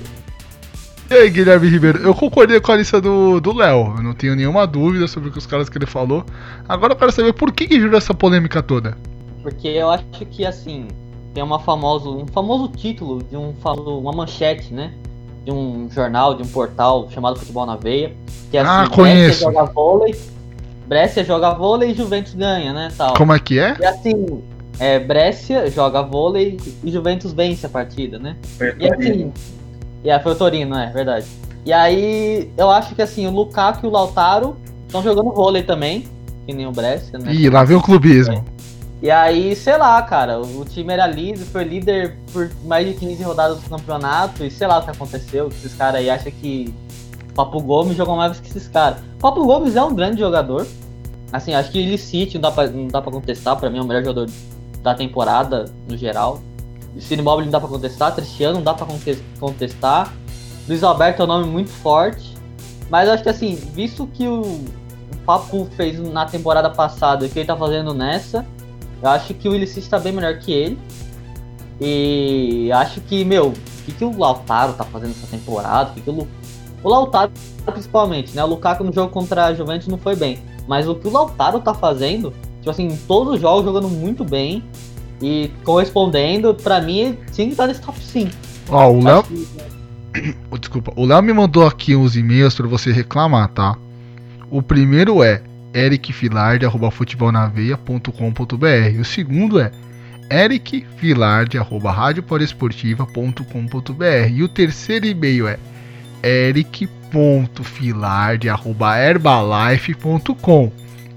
E aí, Guilherme Ribeiro, eu concordei com a lista do do Léo, eu não tenho nenhuma dúvida sobre os caras que ele falou. Agora eu quero saber por que, que gerou essa polêmica toda. Porque eu acho que, assim, tem uma famoso, um famoso título de um uma manchete, né? De um jornal, de um portal chamado Futebol na Veia. Que é Ah, assim, conheço. Brescia joga vôlei, Brescia joga vôlei e Juventus ganha, né? Tal. Como é que é? E assim, é, Brescia joga vôlei e Juventus vence a partida, né? E assim. E aí, foi o Torino, é verdade. E aí, eu acho que assim, o Lukaku e o Lautaro estão jogando vôlei também, que nem o Brescia, né? Ih, lá vem o clubismo. E aí, sei lá, cara, o time era líder, foi líder por mais de 15 rodadas do campeonato, e sei lá o que aconteceu, que esses caras aí acham que Papo Gomes jogou mais que esses caras. Papo Gomes é um grande jogador. Assim, acho que ele City não dá pra, não dá contestar, pra mim é o melhor jogador da temporada, no geral. Cine Mobile não dá pra contestar, Cristiano não dá pra contes- contestar. Luiz Alberto é um nome muito forte. Mas acho que assim, visto que o, o Papo fez na temporada passada e o que ele tá fazendo nessa, eu acho que o Illicit tá bem melhor que ele. E acho que, meu, o que, que o Lautaro tá fazendo essa temporada? O que, que o, Lu- o Lautaro, principalmente, né? O Lukaku no jogo contra a Juventus não foi bem. Mas o que o Lautaro tá fazendo, tipo assim, em todos os jogos jogando muito bem e correspondendo, pra mim, tinha que estar nesse top 5. Ó, o Léo. Que- Desculpa, o Léo me mandou aqui uns e-mails pra você reclamar, tá? O primeiro é ericfilarde.futebolnaveia.com.br. O segundo é ericfilarde.radiopolesportiva.com.br. E o terceiro e-mail é eric.filarde.herbalife.com.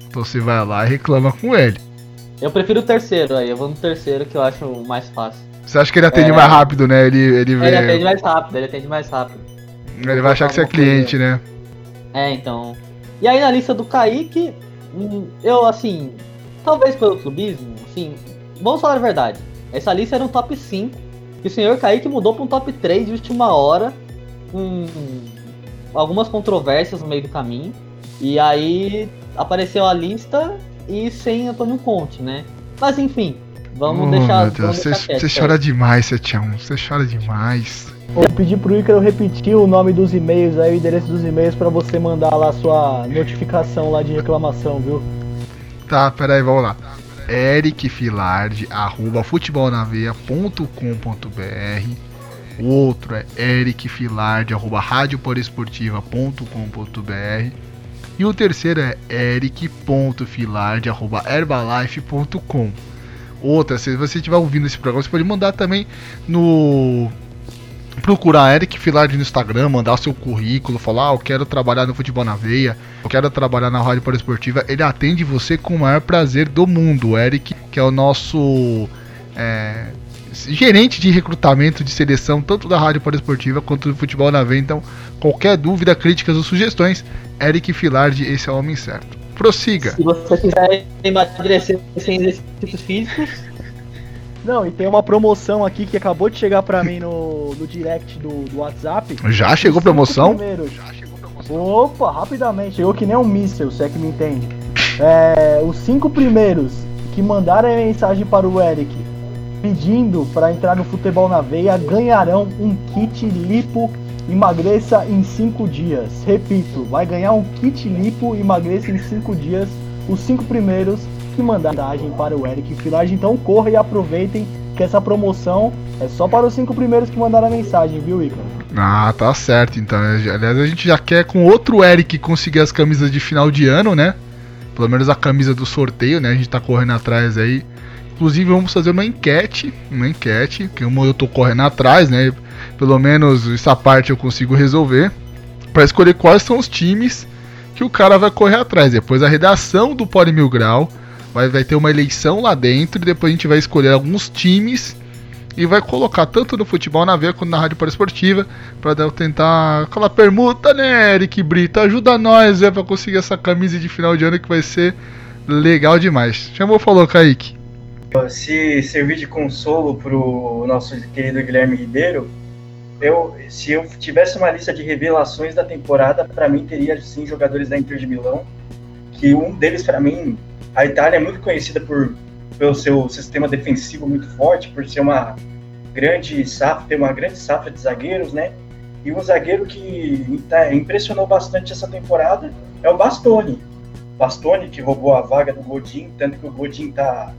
Então você vai lá e reclama com ele. Eu prefiro o terceiro aí, eu vou no terceiro que eu acho mais fácil. Você acha que ele atende É. mais rápido, né? Ele, ele, vê- Ele atende mais rápido, ele atende mais rápido. ele vai achar que você é cliente, né? É, então. E aí na lista do Kaique, hum, eu assim, talvez pelo clubismo, assim, vamos falar a verdade. Essa lista era um top 5, que o senhor Kaique mudou para um top 3 de última hora, com algumas controvérsias no meio do caminho. E aí apareceu a lista e sem Antônio Conte, né? Mas enfim, vamos Oh, deixar. meu Deus, vamos você, chora demais, 71. Você chora demais. Vou pedir pro Ícaro repetir o nome dos e-mails aí, o endereço dos e-mails pra você mandar lá a sua notificação lá de reclamação, viu? Tá, peraí, vamos lá. ericfilarde, arroba futebolnaveia.com.br O outro é ericfilarde, arroba radioporesportiva.com.br E o terceiro é eric.filarde, arroba herbalife.com Outra, se você estiver ouvindo esse programa, você pode mandar também no procurar Eric Filardi no Instagram, mandar seu currículo, falar, ah, eu quero trabalhar no futebol na veia, eu quero trabalhar na rádio poliesportiva. Ele atende você com o maior prazer do mundo. O Eric, que é o nosso é, gerente de recrutamento de seleção, tanto da rádio poliesportiva quanto do futebol na veia. Então, qualquer dúvida, críticas ou sugestões, Eric Filardi, esse é o homem certo. Prossiga. Se você quiser emagrecer sem exercícios físicos, Não, e tem uma promoção aqui que acabou de chegar pra mim no, no direct do, do WhatsApp. Já chegou cinco promoção? primeiros. Opa, rapidamente, chegou que nem um míssel, se é que me entende. É, os cinco primeiros que mandaram a mensagem para o Eric pedindo para entrar no futebol na veia ganharão um kit lipo emagreça em 5 dias. Repito, vai ganhar um kit lipo emagreça em 5 dias. Os cinco primeiros que mensagem para o Eric Filage. Então corra e aproveitem que essa promoção é só para os cinco primeiros que mandaram a mensagem, viu, Icaro? Ah, tá certo. Então, aliás, a gente já quer com outro Eric conseguir as camisas de final de ano, né? Pelo menos a camisa do sorteio, né? A gente tá correndo atrás aí. Inclusive, vamos fazer uma enquete, uma enquete, que eu tô correndo atrás, né? Pelo menos essa parte eu consigo resolver, Pra escolher quais são os times que o cara vai correr atrás. Depois a redação do Pode Mil Grau vai, vai ter uma eleição lá dentro e depois a gente vai escolher alguns times e vai colocar tanto no futebol na veia quanto na rádio esportiva para tentar aquela permuta, né, Eric Brito? Ajuda nós, é, para conseguir essa camisa de final de ano que vai ser legal demais. Chamou, falou, Kaique. Se servir de consolo pro nosso querido Guilherme Ribeiro, eu, se eu tivesse uma lista de revelações da temporada, para mim teria sim jogadores da Inter de Milão, que um deles para mim, a Itália é muito conhecida por pelo seu sistema defensivo muito forte, por ser uma grande safra, ter uma grande safra de zagueiros, né? E um zagueiro que tá- impressionou bastante essa temporada é o Bastoni. Bastoni que roubou a vaga do Godin, tanto que o Godin tá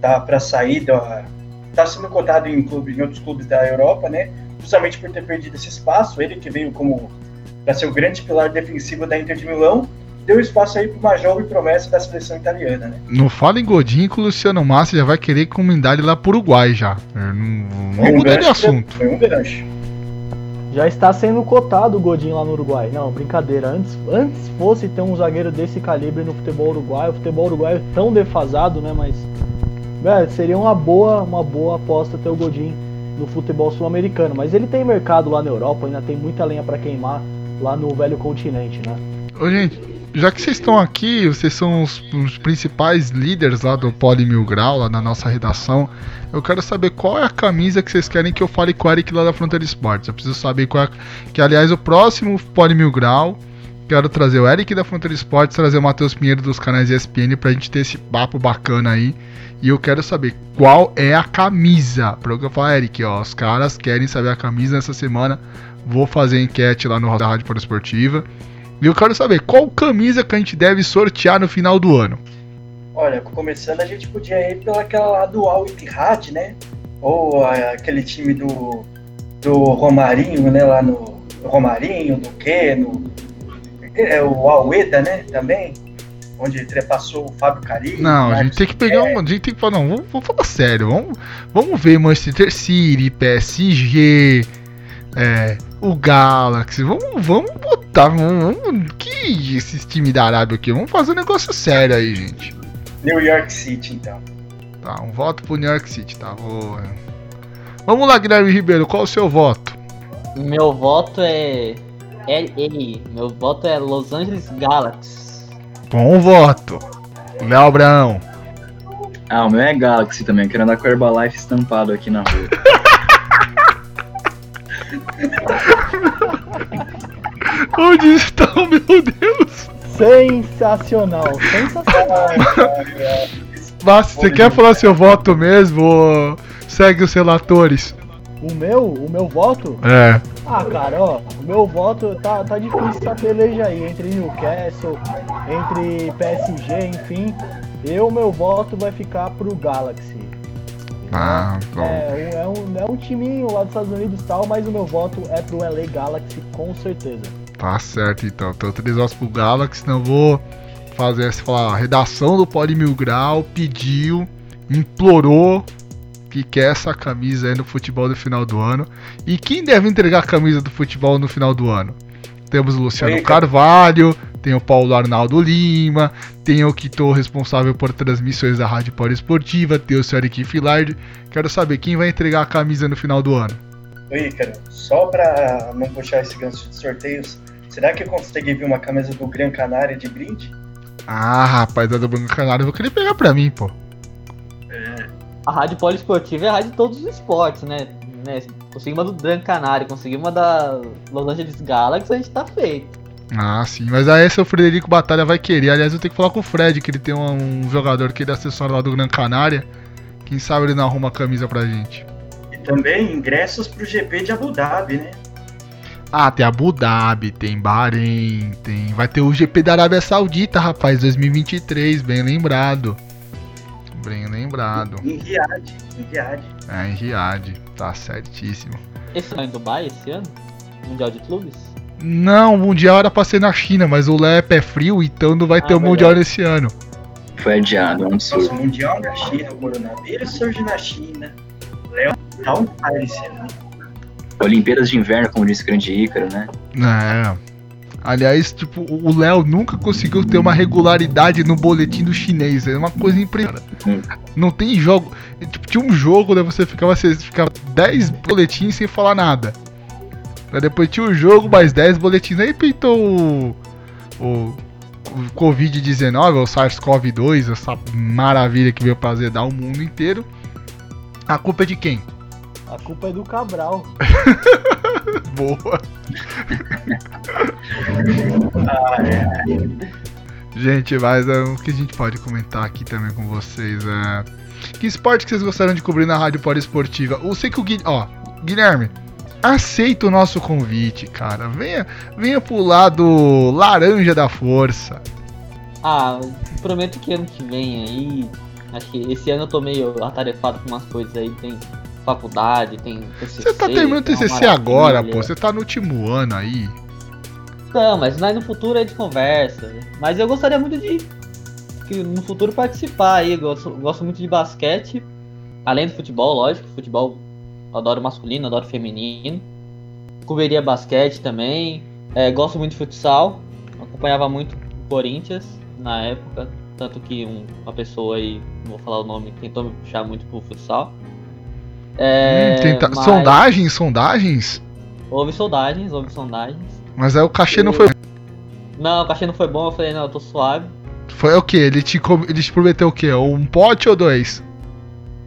tá para sair da, está sendo cotado em, clube, em outros clubes da Europa, né? Justamente por ter perdido esse espaço, ele que veio como para ser o grande pilar defensivo da Inter de Milão, deu espaço aí para uma jovem promessa da seleção italiana, né? Não fala em Godinho que o Luciano Massa já vai querer encomendar ele lá pro Uruguai já. Não, vamos um mudar de assunto. Foi um gancho. Já está sendo cotado o Godinho lá no Uruguai. Não, brincadeira. Antes, antes fosse ter um zagueiro desse calibre no futebol uruguaio. O futebol uruguaio é tão defasado, né? Mas é, seria uma boa, uma boa aposta ter o Godinho no futebol sul-americano. Mas ele tem mercado lá na Europa, ainda tem muita lenha para queimar lá no velho continente, né? Ô, gente, já que vocês estão aqui, vocês são os, os, principais líderes lá do Poli Mil Grau, lá na nossa redação. Eu quero saber qual é a camisa que vocês querem que eu fale com o Eric lá da Fronteira Esportes. Eu preciso saber qual é. Que aliás, o próximo Poli Mil Grau. Quero trazer o Eric da Fronteira Esportes, trazer o Matheus Pinheiro dos canais ESPN pra gente ter esse papo bacana aí. E eu quero saber qual é a camisa. Pra eu falar, Eric, ó, os caras querem saber a camisa nessa semana. Vou fazer enquete lá no Rádio Esportiva. E eu quero saber qual camisa que a gente deve sortear no final do ano. Olha, começando a gente podia ir pelaquela lá do Al Ittihad, né? Ou aquele time do, do Romarinho, né? Lá no Romarinho, do quê? No, é, o Aleda, né? Também. Onde trepassou o Fábio Carilho. Não, a gente tem que pegar é. um. A gente tem que falar, não, vamos, vamos falar sério. Vamos, vamos ver Manchester City, PSG, é, o Galaxy. Vamos, vamos botar. Vamos, vamos, que esses times da Arábia aqui? Vamos fazer um negócio sério aí, gente. New York City, então. Tá, um voto pro New York City, tá? Vou... Vamos lá, Guilherme Ribeiro, qual o seu voto? Meu voto é. LA. Meu voto é Los Angeles Galaxy. Bom voto. Léo Abraão. Ah, o meu é Galaxy também. Quero andar com Herbalife estampado aqui na rua. Onde estão, meu Deus? Sensacional, sensacional. Mas você quer falar seu voto mesmo ou segue os relatores? O meu? O meu voto? É. Ah, cara, ó, o meu voto tá, tá difícil essa peleja aí entre Newcastle, entre PSG, enfim. Eu, meu voto vai ficar pro Galaxy. Ah, bom. É, é, um, é um timinho lá dos Estados Unidos e tal, mas o meu voto é pro LA Galaxy com certeza. Tá certo então. Então três votos pro Galaxy, não vou fazer essa falar. A redação do Poli Mil Grau pediu, implorou que quer essa camisa aí no futebol do final do ano. E quem deve entregar a camisa do futebol no final do ano? Temos o Luciano Carvalho, tem o Paulo Arnaldo Lima, tem eu que estou responsável por transmissões da Rádio Polo Esportiva, tem o Sr. Eric Filard. Quero saber quem vai entregar a camisa no final do ano. Oi, cara, só para não puxar esse gancho de sorteios, será que eu consegui ver uma camisa do Gran Canária de brinde? Ah, rapaz, a do Gran Canária eu vou querer pegar pra mim, pô. É. A Rádio Polo Esportiva é a rádio de todos os esportes, né? né? Consegui uma do Gran Canária, consegui uma da Los Angeles Galaxy, a gente tá feito. Ah, sim, mas aí esse o Frederico Batalha vai querer. Aliás, eu tenho que falar com o Fred, que ele tem um, um jogador que ele é assessor lá do Gran Canária. Quem sabe ele não arruma a camisa pra gente. E também ingressos pro GP de Abu Dhabi, né? Ah, tem Abu Dhabi, tem Bahrein, tem. Vai ter o GP da Arábia Saudita, rapaz, 2023, bem lembrado. Bem lembrado. Em Riad, em Riad. É, em Riad, tá certíssimo. Esse é em Dubai esse ano? Mundial de Clubes? Não, o Mundial era pra ser na China, mas o Léo é frio, então não vai ah, ter o Mundial nesse ano. Foi adiado, é um absurdo. o Mundial na China, o coronavírus surge na China. Léo tá um pai ano. Olimpíadas de Inverno, como disse o grande Ícaro, né? É. Aliás, tipo, o Léo nunca conseguiu ter uma regularidade no boletim do chinês. É uma coisa impressionante. Não tem jogo. Tipo, tinha um jogo, né? Você ficava, você ficava 10 boletins sem falar nada. Aí depois tinha o jogo, mais 10 boletins. Aí pintou o, o, o Covid-19, o SARS-CoV-2, essa maravilha que veio pra dar o mundo inteiro. A culpa é de quem? A culpa é do Cabral. Boa. Gente, mas é, o que a gente pode comentar aqui também com vocês é. Que esporte que vocês gostaram de cobrir na Rádio Esportiva? Eu sei que o Guilherme. Ó, Guilherme, aceita o nosso convite, cara. Venha, venha pro lado laranja da força. Ah, prometo que ano que vem aí Acho que esse ano eu tô meio atarefado com umas coisas aí, tem faculdade, tem TCC. Você tá terminando o TCC agora, pô. Você tá no último ano aí. Não, mas no futuro a gente conversa. Mas eu gostaria muito de no futuro participar aí. Eu gosto, gosto muito de basquete, além do futebol, lógico. Futebol eu adoro masculino, adoro feminino. Cobriria basquete também. É, gosto muito de futsal. Acompanhava muito o Corinthians na época. Tanto que um- uma pessoa aí, não vou falar o nome, tentou me puxar muito pro futsal. É, Hum, tenta- mas Sondagens, sondagens. Houve sondagens, houve sondagens. Mas aí o cachê não foi. Não, o cachê não foi bom, eu falei, não, eu tô suave. Foi o quê? Ele te, ele te prometeu o quê? Um pote ou dois?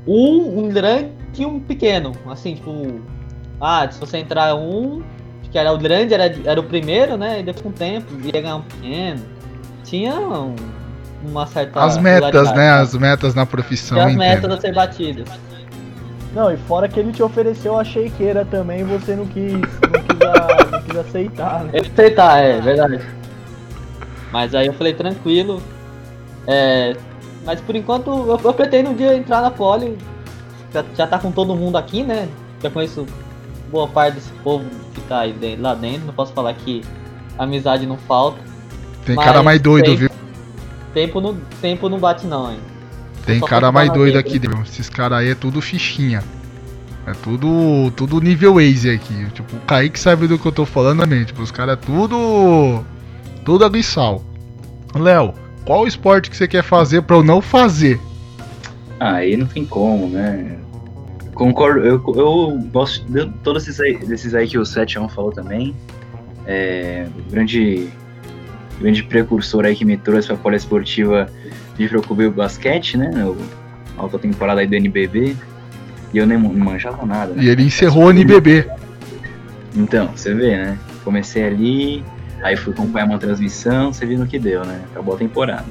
Um, um grande e um pequeno. Assim, tipo. Ah, se você entrar um, que era o grande, era, era o primeiro, né? E depois com o tempo, ia ganhar um pequeno. Tinha um- uma certa. As metas, né? As metas na profissão. Tinha as entendo. metas a ser batidas. Não, e fora que ele te ofereceu a shakeira também, você não quis, não quis, a- não quis aceitar, né? Aceitar, é verdade. Mas aí eu falei, tranquilo. É, mas por enquanto eu, eu pretendo um dia entrar na Poli. Já, já tá com todo mundo aqui, né? Já conheço boa parte desse povo que tá aí de- lá dentro. Não posso falar que amizade não falta. Tem Mas cara mais doido, tem- viu? Tempo não, tempo não bate não, hein? Tem cara mais doido aqui dentro. Esses caras aí é tudo fichinha. É tudo, tudo nível Waze aqui. Tipo, o Kaique sabe do que eu tô falando também. Tipo, os caras é tudo. Tudo água e sal. Léo, qual o esporte que você quer fazer pra eu não fazer? Ah, aí não tem como, né? Concordo, eu, eu gosto de todos esses aí, desses aí que o 71 falou também. É, o grande, grande precursor aí que me trouxe pra poliesportiva de cobrir o basquete, né? A alta temporada aí do NBB. E eu nem manjava nada, né? E ele encerrou o NBB. Então, você vê, né? Comecei ali, aí fui acompanhar uma transmissão, você viu no que deu, né? Acabou a temporada.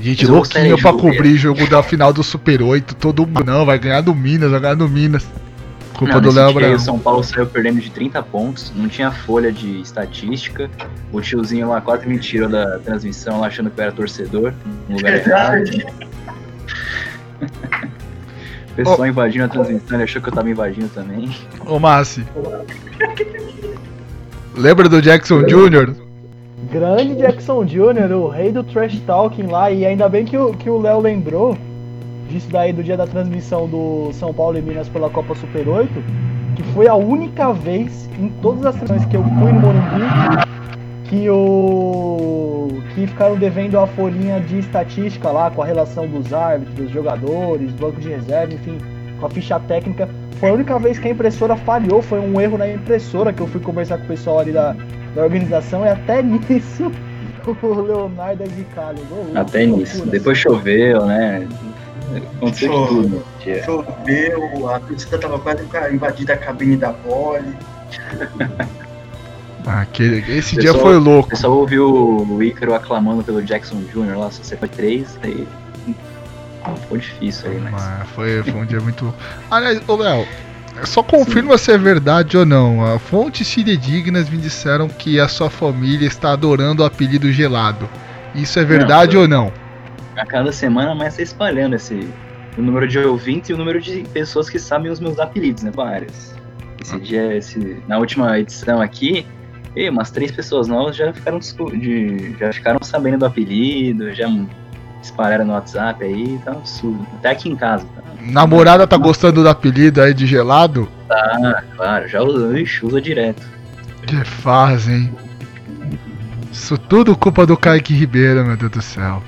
Gente louquinho de pra cobrir jogo da final do Super 8. Todo mundo não, vai ganhar do Minas, vai ganhar do Minas. Culpa Não, do Léo Abraão. O São Paulo saiu perdendo de 30 pontos, não tinha folha de estatística. O tiozinho lá quase me tirou da transmissão lá achando que eu era torcedor, no lugar errado. O pessoal invadindo a transmissão, ele achou que eu tava invadindo também. Ô, Massi. Lembra do Jackson Jr.? Grande Jackson Jr., o rei do trash talking lá, e ainda bem que o Léo lembrou disso daí do dia da transmissão do São Paulo e Minas pela Copa Super 8, que foi a única vez em todas as transmissões que eu fui no Morumbi que o que ficaram devendo a folhinha de estatística lá com a relação dos árbitros, dos jogadores, banco de reserva, enfim, com a ficha técnica. Foi a única vez que a impressora falhou, foi um erro na impressora que eu fui conversar com o pessoal ali da, da organização e até nisso o Leonardo é de calho. Até nisso. Depois choveu, né? Aconteceu Choveu. tudo. Choveu, a torcida tava quase invadida a cabine da pole. Aquele, esse Pessoal- dia foi O louco. pessoal ouviu o Ícaro aclamando pelo Jackson Jr. lá, só você foi três, aí. Ficou difícil aí, mas. Mas foi, foi um dia muito. Aliás, ô Léo, só confirma se é verdade ou não. A fontes fidedignas me disseram que a sua família está adorando o apelido gelado. Isso é verdade Não, ou não? A cada semana mais tá espalhando esse. O número de ouvintes e o número de pessoas que sabem os meus apelidos, né? Vários. Esse dia, esse, na última edição aqui, e umas três pessoas novas já ficaram de, já ficaram sabendo do apelido, já espalharam no WhatsApp aí, tá um absurdo. Até aqui em casa, tá? Namorada tá gostando do apelido aí de gelado? Ah, claro, já usa, ixi, usa direto. Que fazem. Isso tudo culpa do Kaique Ribeiro, meu Deus do céu.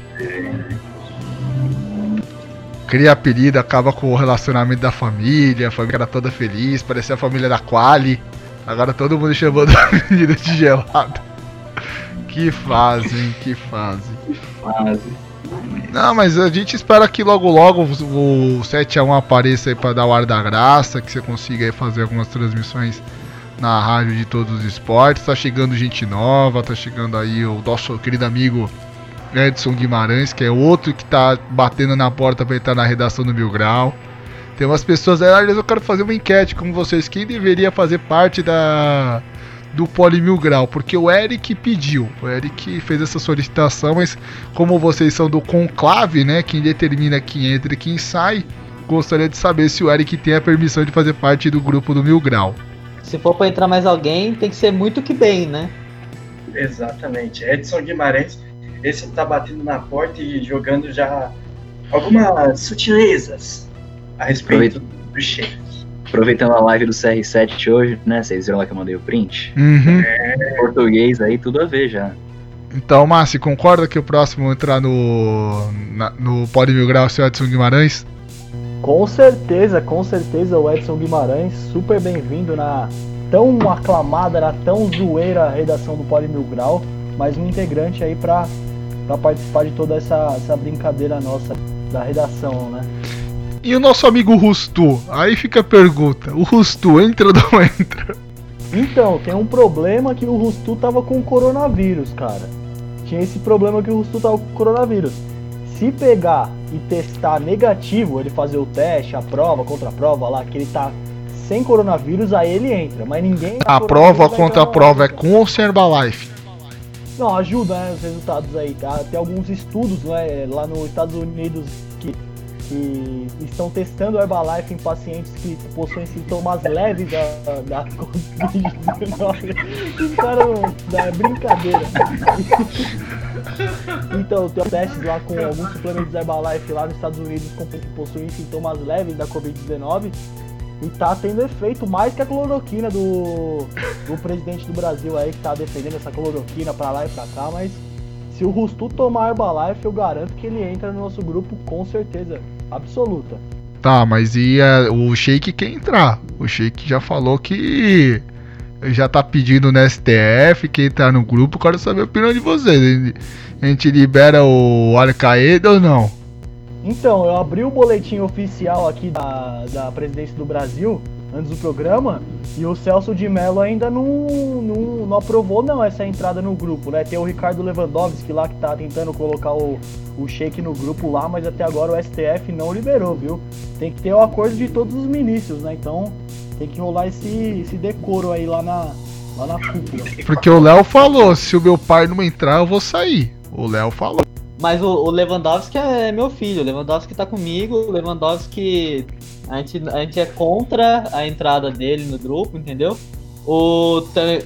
Cria apelido, acaba com o relacionamento da família, a família era toda feliz, parecia a família da Quali. Agora todo mundo chamando o apelido de gelado. Que fazem, que fazem. Quase. Não, mas a gente espera que logo logo o 7x1 apareça aí pra dar o ar da graça, que você consiga fazer algumas transmissões na rádio de todos os esportes. Tá chegando gente nova, tá chegando aí o nosso querido amigo Edson Guimarães, que é outro que tá batendo na porta pra entrar na redação do Mil Grau. Tem umas pessoas aí, aliás, eu quero fazer uma enquete com vocês. Quem deveria fazer parte da do Poli Mil Grau, porque o Eric pediu, o Eric fez essa solicitação, mas como vocês são do conclave, né, quem determina quem entra e quem sai, gostaria de saber se o Eric tem a permissão de fazer parte do grupo do Mil Grau. Se for pra entrar mais alguém, tem que ser muito que bem, né? Exatamente. Edson Guimarães, esse tá batendo na porta e jogando já algumas sutilezas a respeito do chefe. Aproveitando a live do CR7 hoje, né? Vocês viram lá que eu mandei o print? Uhum. Português aí, tudo a ver já. Então, Márcio, concorda que o próximo entrar no, na- no Poli Mil Grau é o seu Edson Guimarães? Com certeza, com certeza o Edson Guimarães, super bem-vindo na tão aclamada, na tão zoeira redação do Poli Mil Grau, mais um integrante aí pra, pra participar de toda essa, essa brincadeira nossa da redação, né? E o nosso amigo Rustu? Aí fica a pergunta: o Rustu entra ou não entra? Então, tem um problema que o Rustu tava com coronavírus, cara. Tinha esse problema que o Rustu tava com coronavírus. Se pegar e testar negativo, ele fazer o teste, a prova, contra a prova lá, que ele tá sem coronavírus, aí ele entra. Mas ninguém. A prova contra a prova é com ou sem Herbalife? Não, ajuda, né, os resultados aí, tá? Tem alguns estudos né, lá nos Estados Unidos que estão testando o Herbalife em pacientes que possuem sintomas leves da, da Covid-19. Os caras da brincadeira. Então, tem testes lá com alguns suplementos Herbalife lá nos Estados Unidos com que possuem sintomas leves da Covid-19 e tá tendo efeito mais que a cloroquina do, do presidente do Brasil aí que tá defendendo essa cloroquina pra lá e pra cá, mas se o Rustu tomar Herbalife, eu garanto que ele entra no nosso grupo com certeza absoluta. Tá, mas e é, o Sheik quer entrar? O Sheik já falou que já tá pedindo no STF que entrar no grupo. Quero saber a opinião de vocês. A gente libera o Al-Qaeda ou não? Então, eu abri o boletim oficial aqui da, da presidência do Brasil, antes do programa, e o Celso de Mello ainda não, não, não aprovou não essa entrada no grupo, né? Tem o Ricardo Lewandowski lá que tá tentando colocar o, o Sheik no grupo lá, mas até agora o STF não liberou, viu? Tem que ter o acordo de todos os ministros, né? Então tem que rolar esse, esse decoro aí lá na, lá na cúpula. Porque o Léo falou: se o meu pai não entrar, eu vou sair. O Léo falou. Mas o, o Lewandowski é meu filho, o Lewandowski tá comigo, o Lewandowski. A gente, a gente é contra a entrada dele no grupo, entendeu? O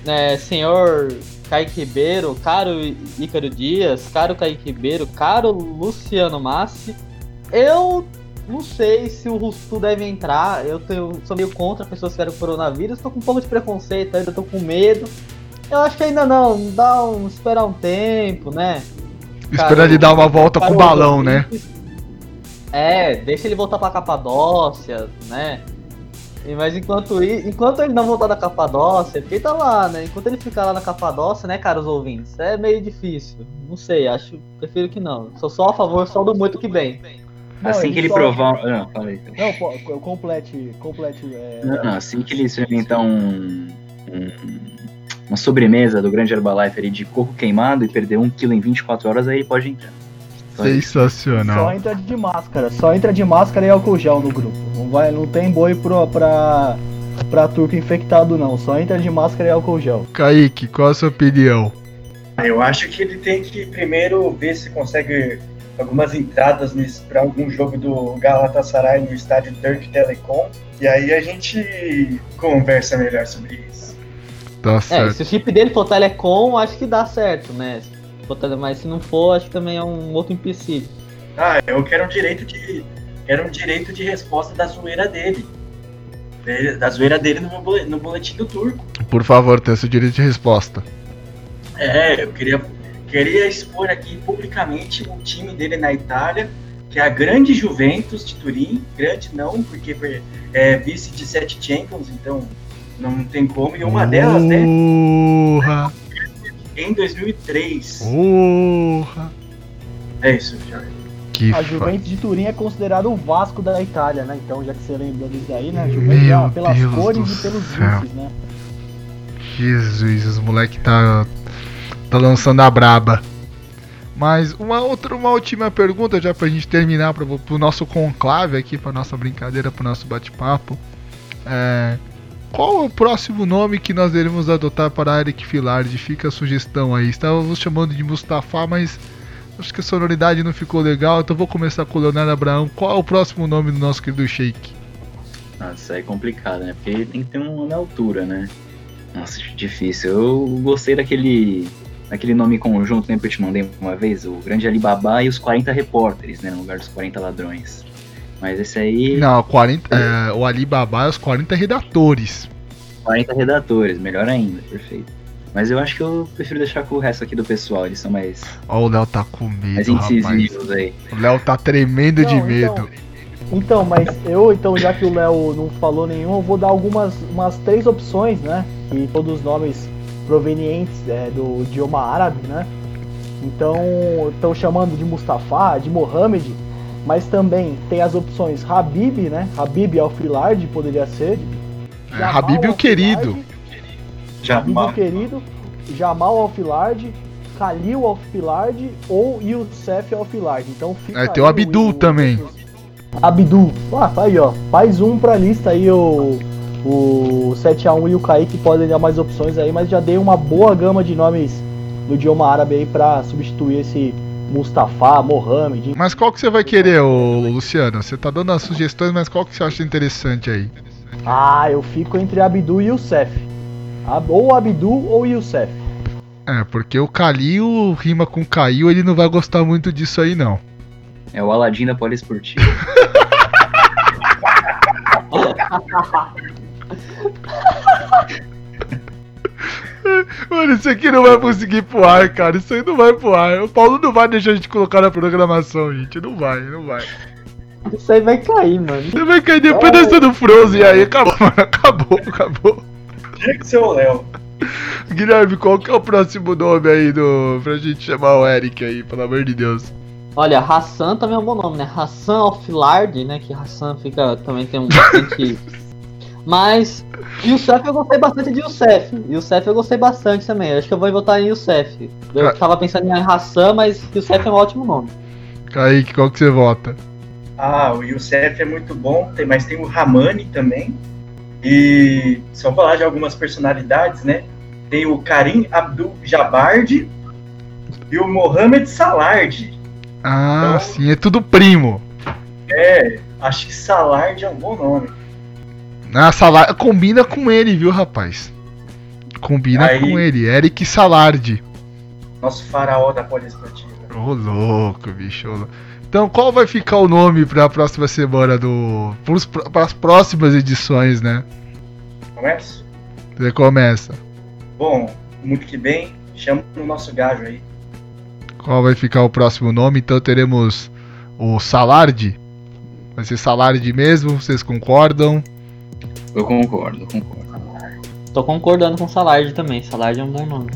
é, senhor Kaique Ribeiro, caro Ícaro Dias, caro Kaique Ribeiro, caro Luciano Massi. Eu não sei se o Rustu deve entrar. Eu tenho, sou meio contra pessoas que querem coronavírus. Tô com um pouco de preconceito ainda, tô com medo. Eu acho que ainda não, dá um, esperar um tempo, né? Esperar ele dar uma volta com o balão, né? É, deixa ele voltar pra Capadócia, né? E- Mas enquanto, enquanto ele não voltar da Capadócia, porque ele tá lá, né? Enquanto ele ficar lá na Capadócia, né, caros ouvintes? É meio difícil. Não sei, acho. Prefiro que não. Sou só a favor só do muito que bem. Não, assim que ele só- provar. Não, fala aí. Não, pô, complete, complete. É... Não, não, assim que ele experimentar um, um- uma sobremesa do grande Herbalife ali de coco queimado e perder um quilo em 24 horas, aí ele pode entrar. Isso. Só Sensacional. entra de máscara, só entra de máscara e álcool gel no grupo. Não, vai, não tem boi pro, pra, pra turco infectado, não. Só entra de máscara e álcool gel. Kaique, qual a sua opinião? Eu acho que ele tem que primeiro ver se consegue algumas entradas para algum jogo do Galatasaray no estádio Turk Telecom. E aí a gente conversa melhor sobre isso. Tá É, certo. se o chip dele for Telecom, acho que dá certo, né? Mas se não for, acho que também é um outro empecilho. Ah, eu quero um direito de. Quero um direito de resposta da zoeira dele. De- Da zoeira dele no, no boletim do turco. Por favor, tenha seu direito de resposta. É, eu queria, queria expor aqui publicamente o time dele na Itália, que é a grande Juventus de Turim. Grande não, porque é vice de sete Champions, então não tem como. E uma delas, né! Em 2003. Porra! É isso, Jorge. Que A. Juventus de Turim é considerado o Vasco da Itália, né? Então, já que você lembrou disso aí, né? A Juventus Meu é pelas Deus cores e pelos vices, né? Jesus, os moleque tá tá lançando a braba. Mas uma outra, uma última pergunta já pra gente terminar pro, pro nosso conclave aqui, pra nossa brincadeira, pro nosso bate-papo. É, qual é o próximo nome que nós iremos adotar para Eric Filard? Fica a sugestão aí. Estávamos chamando de Mustafa, mas acho que a sonoridade não ficou legal, então vou começar com o Leonardo Abraão. Qual é o próximo nome do nosso querido Sheik? Nossa, é complicado, né? Porque tem que ter um nome à altura, né? Nossa, difícil. Eu gostei daquele daquele nome conjunto, né, que eu te mandei uma vez, o Grande Alibaba e os 40 repórteres, né, no lugar dos 40 ladrões. Mas esse aí... Não, 40, é, o Alibaba é os 40 redatores. 40 redatores, melhor ainda, perfeito. Mas eu acho que eu prefiro deixar com o resto aqui do pessoal, eles são mais... Ó, o Léo tá com medo, mais incisivos aí. O Léo tá tremendo de Não, medo. Então, mas eu, então, já que o Léo não falou nenhum, eu vou dar algumas umas três opções, né? E todos os nomes provenientes é, do idioma árabe, né? Então, estão chamando de Mustafa, de Mohammed, mas também tem as opções Habib, né? Habib Al-Filard poderia ser. É, Habib o querido. Habib o querido, Jamal Al-Filard, Khalil Al-Filard ou Youssef Al-Filard. Então fica É, tem o Abdul também. Abdul. Ah, tá aí, ó. Mais um pra lista aí, o, o 7x1 e o Kaique podem dar mais opções aí, mas já dei uma boa gama de nomes no idioma árabe aí pra substituir esse Mustafa, Mohamed. Mas qual que você vai querer, ô Luciano? Você tá dando as sugestões, mas qual que você acha interessante aí? Ah, eu fico entre Abdul e Youssef. Ou Abdul ou Youssef. É, porque o Kalil rima com Caiu, ele não vai gostar muito disso aí, não. É o Aladim da Poliesportiva. Mano, isso aqui não vai conseguir ir pro ar, cara. Isso aí não vai pro ar. O Paulo não vai deixar a gente colocar na programação, gente. Não vai, não vai. Isso aí vai cair, mano. Você vai cair depois dessa do Frozen aí. Acabou, mano. Acabou, acabou. Tinha que ser o Léo. Guilherme, qual que é o próximo nome aí do... pra gente chamar o Eric aí, pelo amor de Deus? Olha, Hassan também é um bom nome, né? Hassan Alfilard, né? Que Hassan fica também tem um bastante. Mas Youssef eu gostei bastante de Youssef. Youssef eu gostei bastante também. Acho que eu vou votar em Youssef. Eu Ca- tava pensando em Hassan, mas Youssef é um ótimo nome. Kaique, qual que você vota? Ah, o Youssef é muito bom, tem- mas tem o Ramani também. E só falar de algumas personalidades, né? Tem o Karim Abdul Jabard e o Mohamed Salard. Ah, Então- sim, é tudo primo. É, acho que Salard é um bom nome. Ah, Salar... Combina com ele, viu, rapaz? Combina Aí- com ele. Eric Salardi. Nosso faraó da poliesportiva. Ô, louco, bicho. louco. Então, qual vai ficar o nome pra próxima semana do. para as próximas edições, né? Começa? Você começa. Bom, muito que bem, chama o nosso gajo aí. Qual vai ficar o próximo nome? Então teremos o Salardi. Vai ser Salardi mesmo? Vocês concordam? Eu concordo, concordo. Tô concordando com Salard também. Salard é um bom nome.